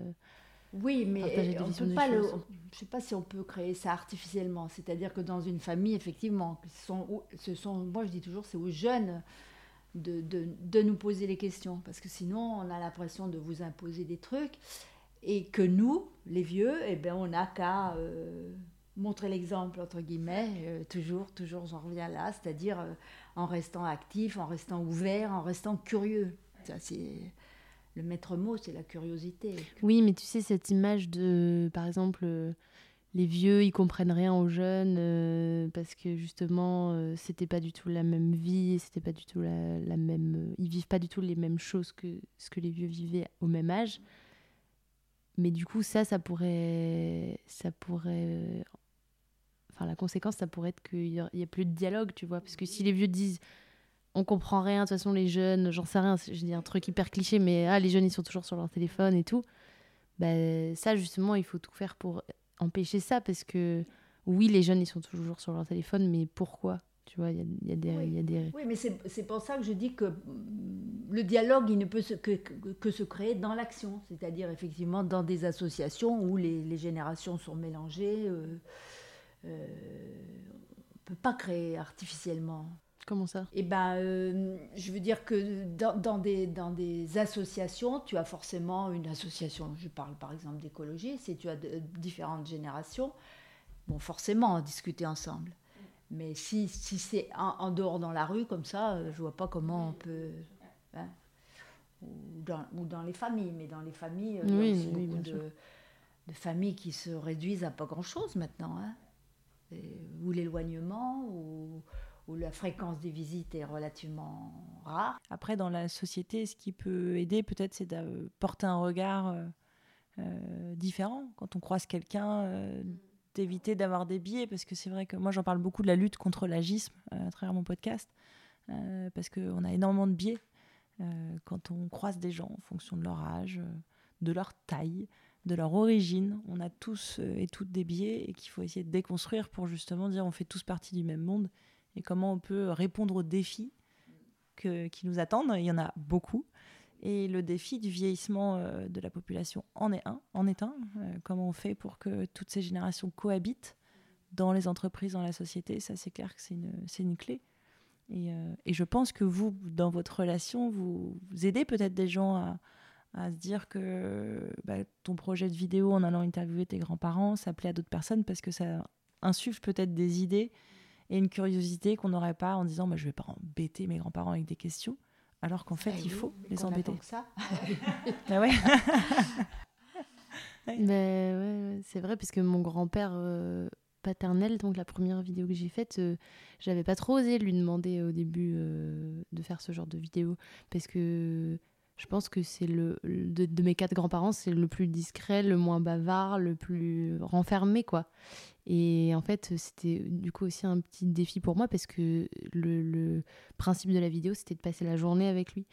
Oui, mais on peut pas le, je ne sais pas si on peut créer ça artificiellement. C'est-à-dire que dans une famille, effectivement, ce sont, ce sont, moi je dis toujours, c'est aux jeunes de, de, de, nous poser les questions. Parce que sinon, on a l'impression de vous imposer des trucs. Et que nous, les vieux, eh ben, on n'a qu'à euh, montrer l'exemple, entre guillemets, euh, toujours, toujours, j'en reviens là, c'est-à-dire euh, en restant actif, en restant ouvert, en restant curieux. Ça, c'est le maître mot, c'est la curiosité.
Oui, mais tu sais, cette image de, par exemple, les vieux, ils comprennent rien aux jeunes parce que justement, euh, c'était pas du tout la même vie, c'était pas du tout la, même. ils vivent pas du tout les mêmes choses que ce que les vieux vivaient au même âge. Mais du coup, ça, ça pourrait. Ça pourrait. Enfin, la conséquence, ça pourrait être qu'il n'y a, plus de dialogue, tu vois. Parce que si les vieux disent on comprend rien. De toute façon, les jeunes, j'en sais rien, je dis un truc hyper cliché, mais ah, les jeunes, ils sont toujours sur leur téléphone et tout. Ben, ça, justement, il faut tout faire pour empêcher ça, parce que oui, les jeunes, ils sont toujours sur leur téléphone, mais pourquoi? Tu vois, il y, y.
Oui,
y a des...
oui mais c'est pour ça que je dis que mm, le dialogue, il ne peut se, que, que, se créer dans l'action, c'est-à-dire effectivement dans des associations où les, les générations sont mélangées. Euh, euh, on ne peut pas créer artificiellement.
Comment ça?
Eh ben, euh, je veux dire que dans, des, dans des associations, tu as forcément une association, je parle par exemple d'écologie, si tu as différentes générations, bon, forcément, discuter ensemble. Mais si, si c'est en, dehors dans la rue, comme ça, euh, je vois pas comment on peut... Hein, ou, dans, ou, dans, les familles, mais dans les familles, il y a beaucoup de, de, familles qui se réduisent à pas grand-chose maintenant. Hein. ou l'éloignement, ou où la fréquence des visites est relativement rare.
Après, dans la société, ce qui peut aider peut-être, c'est de porter un regard euh, euh, différent. Quand on croise quelqu'un, euh, d'éviter d'avoir des biais, parce que c'est vrai que moi, j'en parle beaucoup de la lutte contre l'agisme à travers mon podcast, parce qu'on a énormément de biais quand on croise des gens en fonction de leur âge, de leur taille, de leur origine. On a tous et toutes des biais et qu'il faut essayer de déconstruire pour justement dire on fait tous partie du même monde et comment on peut répondre aux défis que, qui nous attendent. Il y en a beaucoup. Et le défi du vieillissement euh, de la population en est un. En est un. Euh, comment on fait pour que toutes ces générations cohabitent dans les entreprises, dans la société Ça, c'est clair que c'est une, une, clé. Et, euh, et, je pense que vous, dans votre relation, vous, aidez peut-être des gens à, se dire que bah, ton projet de vidéo en allant interviewer tes grands-parents, ça plaît à d'autres personnes parce que ça insuffle peut-être des idées et une curiosité qu'on n'aurait pas en disant bah, je vais pas embêter mes grands-parents avec des questions, alors qu'en fait, il faut les embêter.
Ça.
bah ouais. ouais. ouais, c'est vrai, parce que mon grand-père euh, paternel, donc la première vidéo que j'ai faite, euh, j'avais pas trop osé lui demander au début euh, de faire ce genre de vidéo, parce que je pense que c'est le de, mes quatre grands-parents, c'est le plus discret, le moins bavard, le plus renfermé quoi. Et en fait, c'était du coup aussi un petit défi pour moi parce que le, le principe de la vidéo, c'était de passer la journée avec lui.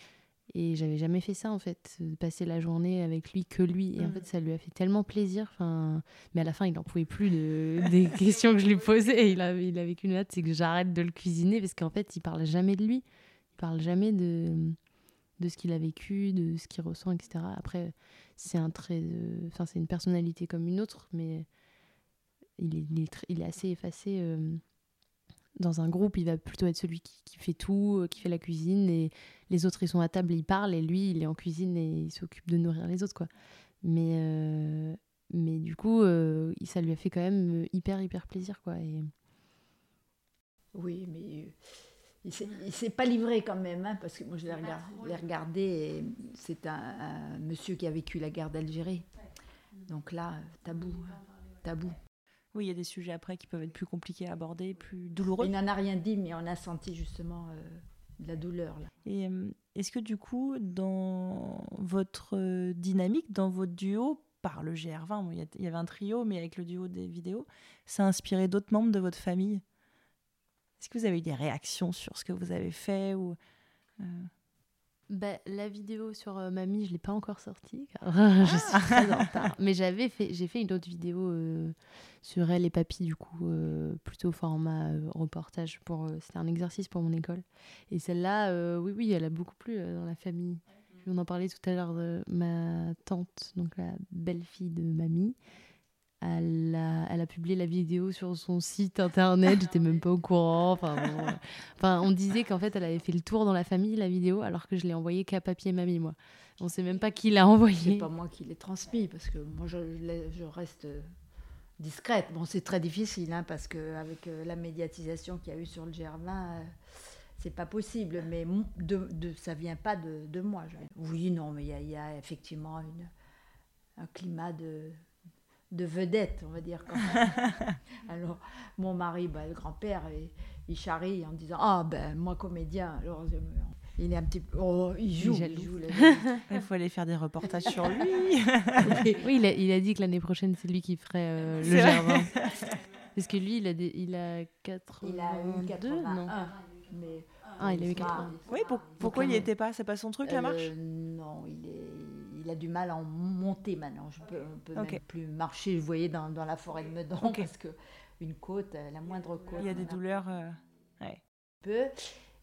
Et j'avais jamais fait ça en fait, de passer la journée avec lui que lui. Et en mmh. fait, ça lui a fait tellement plaisir. Enfin, mais à la fin, il n'en pouvait plus de, des questions que je lui posais. Et il a, il avait qu'une hâte, c'est que j'arrête de le cuisiner parce qu'en fait, il parle jamais de lui. Il parle jamais de de ce qu'il a vécu, de ce qu'il ressent, etc. Après, c'est un trait Enfin, c'est une personnalité comme une autre, mais il est, il est, assez effacé. Euh, dans un groupe, il va plutôt être celui qui, fait tout, euh, qui fait la cuisine, et les autres, ils sont à table, ils parlent, et lui, il est en cuisine et il s'occupe de nourrir les autres, quoi. Mais, euh, mais du coup, ça lui a fait quand même hyper, hyper plaisir, quoi.
Oui, mais il s'est pas livré quand même, hein, parce que moi je l'ai regardé, regardé c'est un, monsieur qui a vécu la guerre d'Algérie. Donc là, tabou, tabou.
Oui, il y a des sujets après qui peuvent être plus compliqués à aborder, plus douloureux.
Il n'en a rien dit, mais on a senti justement euh, de la douleur. Là.
Et euh, est-ce que du coup, dans votre euh, dynamique, dans votre duo, par le GR20, il y, avait un trio, mais avec le duo des vidéos, ça a inspiré d'autres membres de votre famille? Est-ce que vous avez eu des réactions sur ce que vous avez fait ou euh?
bah, la vidéo sur euh, mamie, je l'ai pas encore sortie car je suis ah. très en retard. Mais j'avais fait, j'ai fait une autre vidéo euh, sur elle et papy du coup, plutôt format reportage pour, c'était un exercice pour mon école. Et celle-là, oui oui, elle a beaucoup plu dans la famille. On en parlait tout à l'heure de ma tante, donc la belle-fille de mamie. Elle a, publié la vidéo sur son site internet, j'étais même pas au courant. Euh. enfin on disait qu'en fait elle avait fait le tour dans la famille, la vidéo, alors que je l'ai envoyée qu'à papier mamie, moi. On sait même pas qui l'a
C'est
envoyée.
pas moi qui l'ai transmis parce que moi je, reste discrète. Bon, c'est très difficile hein, parce que avec euh, la médiatisation qu'il y a eu sur le Germain, euh, c'est pas possible. Mais de, de, ça vient pas de, moi. Oui, non, mais il y a, effectivement un climat de, de vedette, on va dire. Quand même. Alors, mon mari, bah, le grand-père, il, il charrie en disant Ah, ben moi comédien. Alors, il est un petit peu. Oh, il joue. il joue
Il faut aller faire des reportages sur lui.
Oui, il a, il a dit que l'année prochaine, c'est lui qui ferait euh, le jardin. Parce que lui, il a, des, il a 82,
Il a eu 81.
non?
Mais
Ah, il a eu
se marre,
80.
il se
Oui, pour- pourquoi il n'y était pas C'est pas son truc, la
euh,
marche?
Non, il, est, il a du mal à en monter maintenant. Je peux, on peut
Ok.
même plus marcher, vous voyez, dans, dans la forêt de Meudon,
Ok.
parce que une côte, euh, la moindre côte.
Il y a des douleurs. euh,
peu.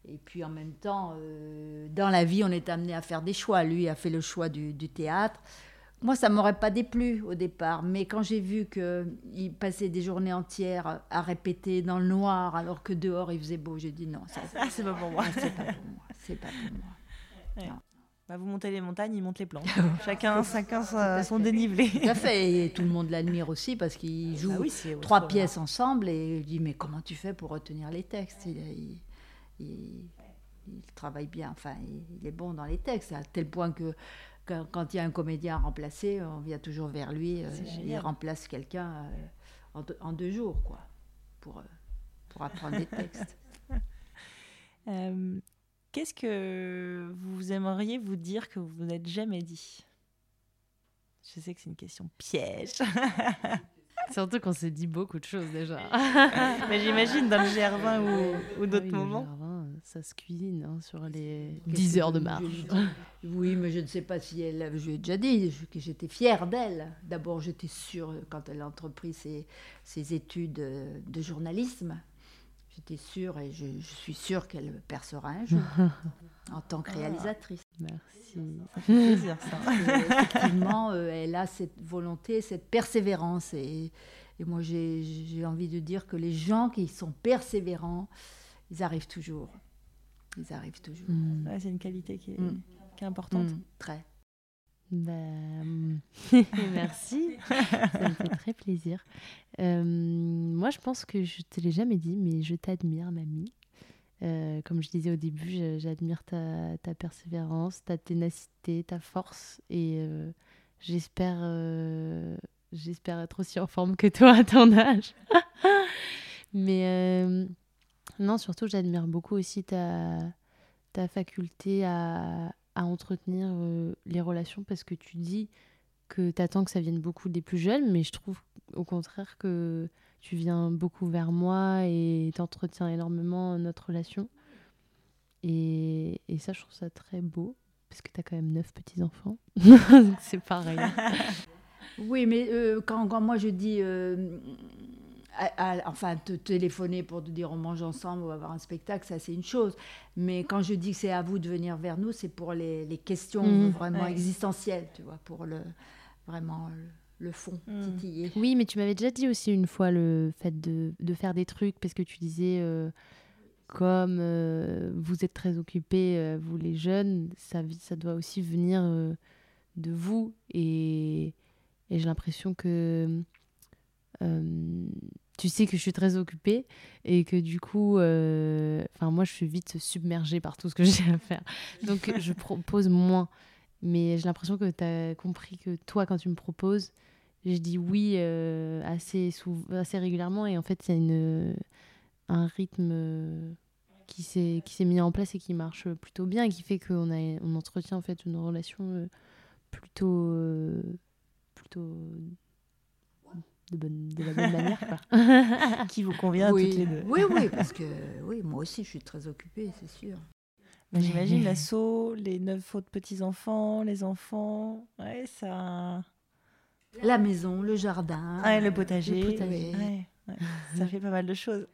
Et puis en même temps, euh, dans la vie, on est amené à faire des choix. Lui a fait le choix du, du théâtre. Moi, ça m'aurait pas déplu au départ, mais quand j'ai vu qu'il passait des journées entières à répéter dans le noir alors que dehors il faisait beau, j'ai dit non, ça,
Ah, c'est pas pour moi.
c'est pas pour moi. C'est pas pour moi.
Bah, vous montez les montagnes, il monte les plantes. chacun, chacun sa- son dénivelé.
Tout à fait, et tout le monde l'admire aussi parce qu'il joue
Ah oui, c'est autre
trois pièces ensemble et il dit mais comment tu fais pour retenir les textes? Il, il- il- il travaille bien, enfin il, est bon dans les textes à tel point que quand, quand il y a un comédien à remplacer, on vient toujours vers lui, euh, il remplace quelqu'un euh, en, deux- en deux jours quoi, pour, euh, pour apprendre des textes.
Euh, Qu'est-ce que vous aimeriez vous dire que vous n'êtes jamais dit? Je sais que c'est une question piège.
Surtout qu'on s'est dit beaucoup de choses déjà.
Mais j'imagine dans le GR20 ou, ou d'autres
oui, le
moments.
jardin, ça se cuisine hein, sur les
Qu'est-ce
10
que
heures de marche.
Oui, mais je ne sais pas si elle. Je lui ai déjà dit que j'étais fière d'elle. D'abord, j'étais sûre, quand elle a entrepris ses, ses études de journalisme, j'étais sûre et je, je suis sûre qu'elle percera un jour en tant que réalisatrice.
Merci.
Ça fait plaisir, ça.
Effectivement, euh, elle a cette volonté, cette persévérance. Et, et moi, j'ai envie de dire que les gens qui sont persévérants, ils arrivent toujours. Ils arrivent toujours.
Mm.
Ouais, c'est une qualité qui est,
Mm.
qui est importante.
Mm, très.
Bah, mm. merci, ça me fait très plaisir. Euh, moi, je pense que je te l'ai jamais dit, mais je t'admire, mamie. Euh, comme je disais au début, j'admire ta, ta persévérance, ta ténacité, ta force, et euh, j'espère, euh, j'espère être aussi en forme que toi à ton âge. mais non, surtout, j'admire beaucoup aussi ta, ta faculté à, à entretenir euh, les relations parce que tu dis que tu attends que ça vienne beaucoup des plus jeunes, mais je trouve au contraire que tu viens beaucoup vers moi et t'entretiens énormément notre relation. Et, et ça, je trouve ça très beau parce que tu as quand même neuf petits-enfants. C'est pareil.
Oui, mais euh, quand, quand moi je dis, euh, à- à- enfin, te téléphoner pour te dire on mange ensemble, on va voir un spectacle, ça c'est une chose. Mais quand je dis que c'est à vous de venir vers nous, c'est pour les, les questions
Mhm.
vraiment
Ouais.
existentielles, tu vois, pour le, vraiment le, le fond
Mhm.
titillé.
Oui, mais tu m'avais déjà dit aussi une fois le fait de, de faire des trucs parce que tu disais euh, comme euh, vous êtes très occupés, euh, vous les jeunes, ça, ça doit aussi venir euh, de vous et, et j'ai l'impression que euh, tu sais que je suis très occupée et que du coup, euh, enfin moi je suis vite submergée par tout ce que j'ai à faire. Donc je propose moins. Mais j'ai l'impression que tu as compris que toi, quand tu me proposes, je dis oui euh, assez, sou- assez régulièrement et en fait il y a une, un rythme euh, qui s'est mis en place et qui marche plutôt bien et qui fait qu'on a on entretient en fait une relation plutôt plutôt de bonne de la bonne manière quoi.
Qui vous convient
oui.
toutes les deux.
oui, oui, parce que oui, moi aussi je suis très occupée, c'est sûr.
Bah, J'imagine l'assaut, les neuf autres petits-enfants, les enfants. Ouais, ça.
La maison, le jardin,
Ouais, le potager.
le potager.
Ouais, ouais. Ça fait pas mal de choses.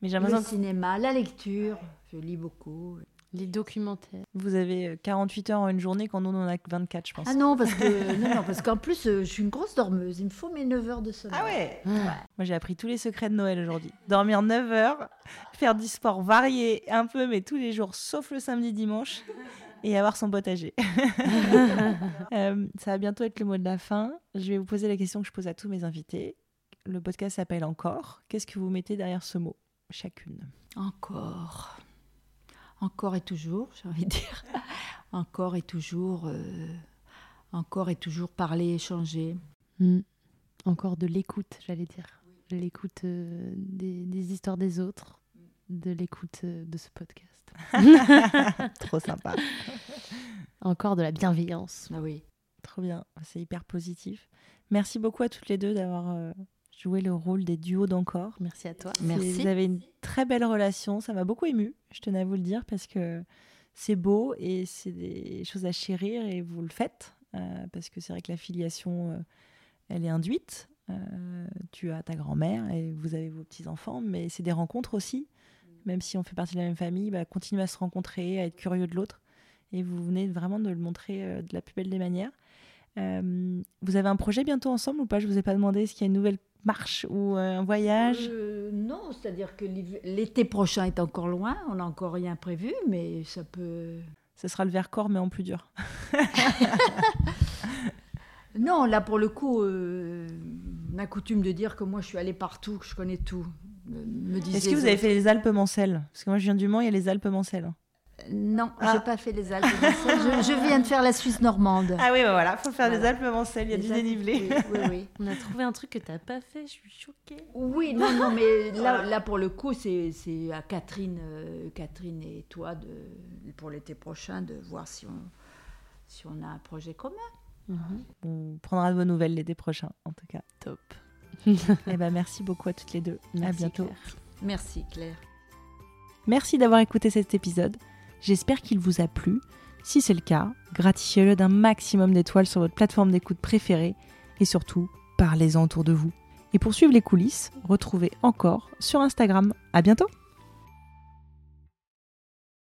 Mais j'ai
le
que
cinéma, la lecture. Je lis beaucoup.
Les documentaires.
Vous avez 48 heures en une journée quand nous, on en a que 24, je pense.
Ah non, parce que non, non, parce qu'en plus, euh, je suis une grosse dormeuse. Il me faut mes 9 heures de sommeil.
Ah ouais. Moi, j'ai appris tous les secrets de Noël aujourd'hui. Dormir 9 heures, faire du sport varié un peu, mais tous les jours, sauf le samedi, dimanche, et avoir son potager. Euh, ça va bientôt être le mot de la fin. Je vais vous poser la question que je pose à tous mes invités. Le podcast s'appelle Encore. Qu'est-ce que vous mettez derrière ce mot? Chacune.
Encore. Encore et toujours, j'ai envie de dire. Encore et toujours. euh, Encore et toujours parler, échanger.
Mm. Encore de l'écoute, j'allais dire. De l'écoute euh, des, des histoires des autres, de l'écoute euh, de ce podcast.
Trop sympa.
Encore de la bienveillance.
Ah oui.
Trop bien. C'est hyper positif. Merci beaucoup à toutes les deux d'avoir euh, joué le rôle des duos d'Encore.
Merci à toi.
Merci.
Vous avez une très belle relation. Ça m'a beaucoup ému, je tenais à vous le dire, parce que c'est beau et c'est des choses à chérir et vous le faites. euh, parce que c'est vrai que la filiation, euh, elle est induite. Euh, tu as ta grand-mère et vous avez vos petits-enfants, mais c'est des rencontres aussi. Même si on fait partie de la même famille, bah, continuer à se rencontrer, à être curieux de l'autre. Et vous venez vraiment de le montrer de la plus belle des manières. Vous avez un projet bientôt ensemble ou pas? Je vous ai pas demandé. Est-ce qu'il y a une nouvelle marche ou euh, un voyage?
Euh, non, c'est-à-dire que l'été prochain est encore loin. On n'a encore rien prévu, mais ça peut.
Ce sera le Vercors, mais en plus dur.
Non, là pour le coup, euh, on a coutume de dire que moi je suis allée partout, que je connais tout. Euh, Me
Est-ce que vous avez fait les Alpes Mancelles Parce que moi, je viens du Mans, il y a les Alpes Mancelles.
Non,
Ah.
j'ai pas fait les Alpes. je, je viens de faire la Suisse normande.
Ah oui, bah voilà, faut faire les. Alpes Mancelles, il y a
Les
du
Alpes-
dénivelé.
Oui, oui, oui.
On a trouvé un truc que t'as pas fait, je suis choquée.
Oui, non, non, mais là,
Voilà.
là pour le coup, c'est c'est à Catherine, euh, Catherine et toi de, pour l'été prochain de voir si on, si on a un projet commun.
On prendra de vos nouvelles l'été prochain, en tout cas.
Top.
Eh ben, merci beaucoup à toutes les deux. à bientôt.
Claire.
Merci Claire.
Merci d'avoir écouté cet épisode. J'espère qu'il vous a plu. Si c'est le cas, gratifiez-le d'un maximum d'étoiles sur votre plateforme d'écoute préférée et surtout, parlez-en autour de vous. Et pour suivre les coulisses, retrouvez encore sur Instagram. À bientôt!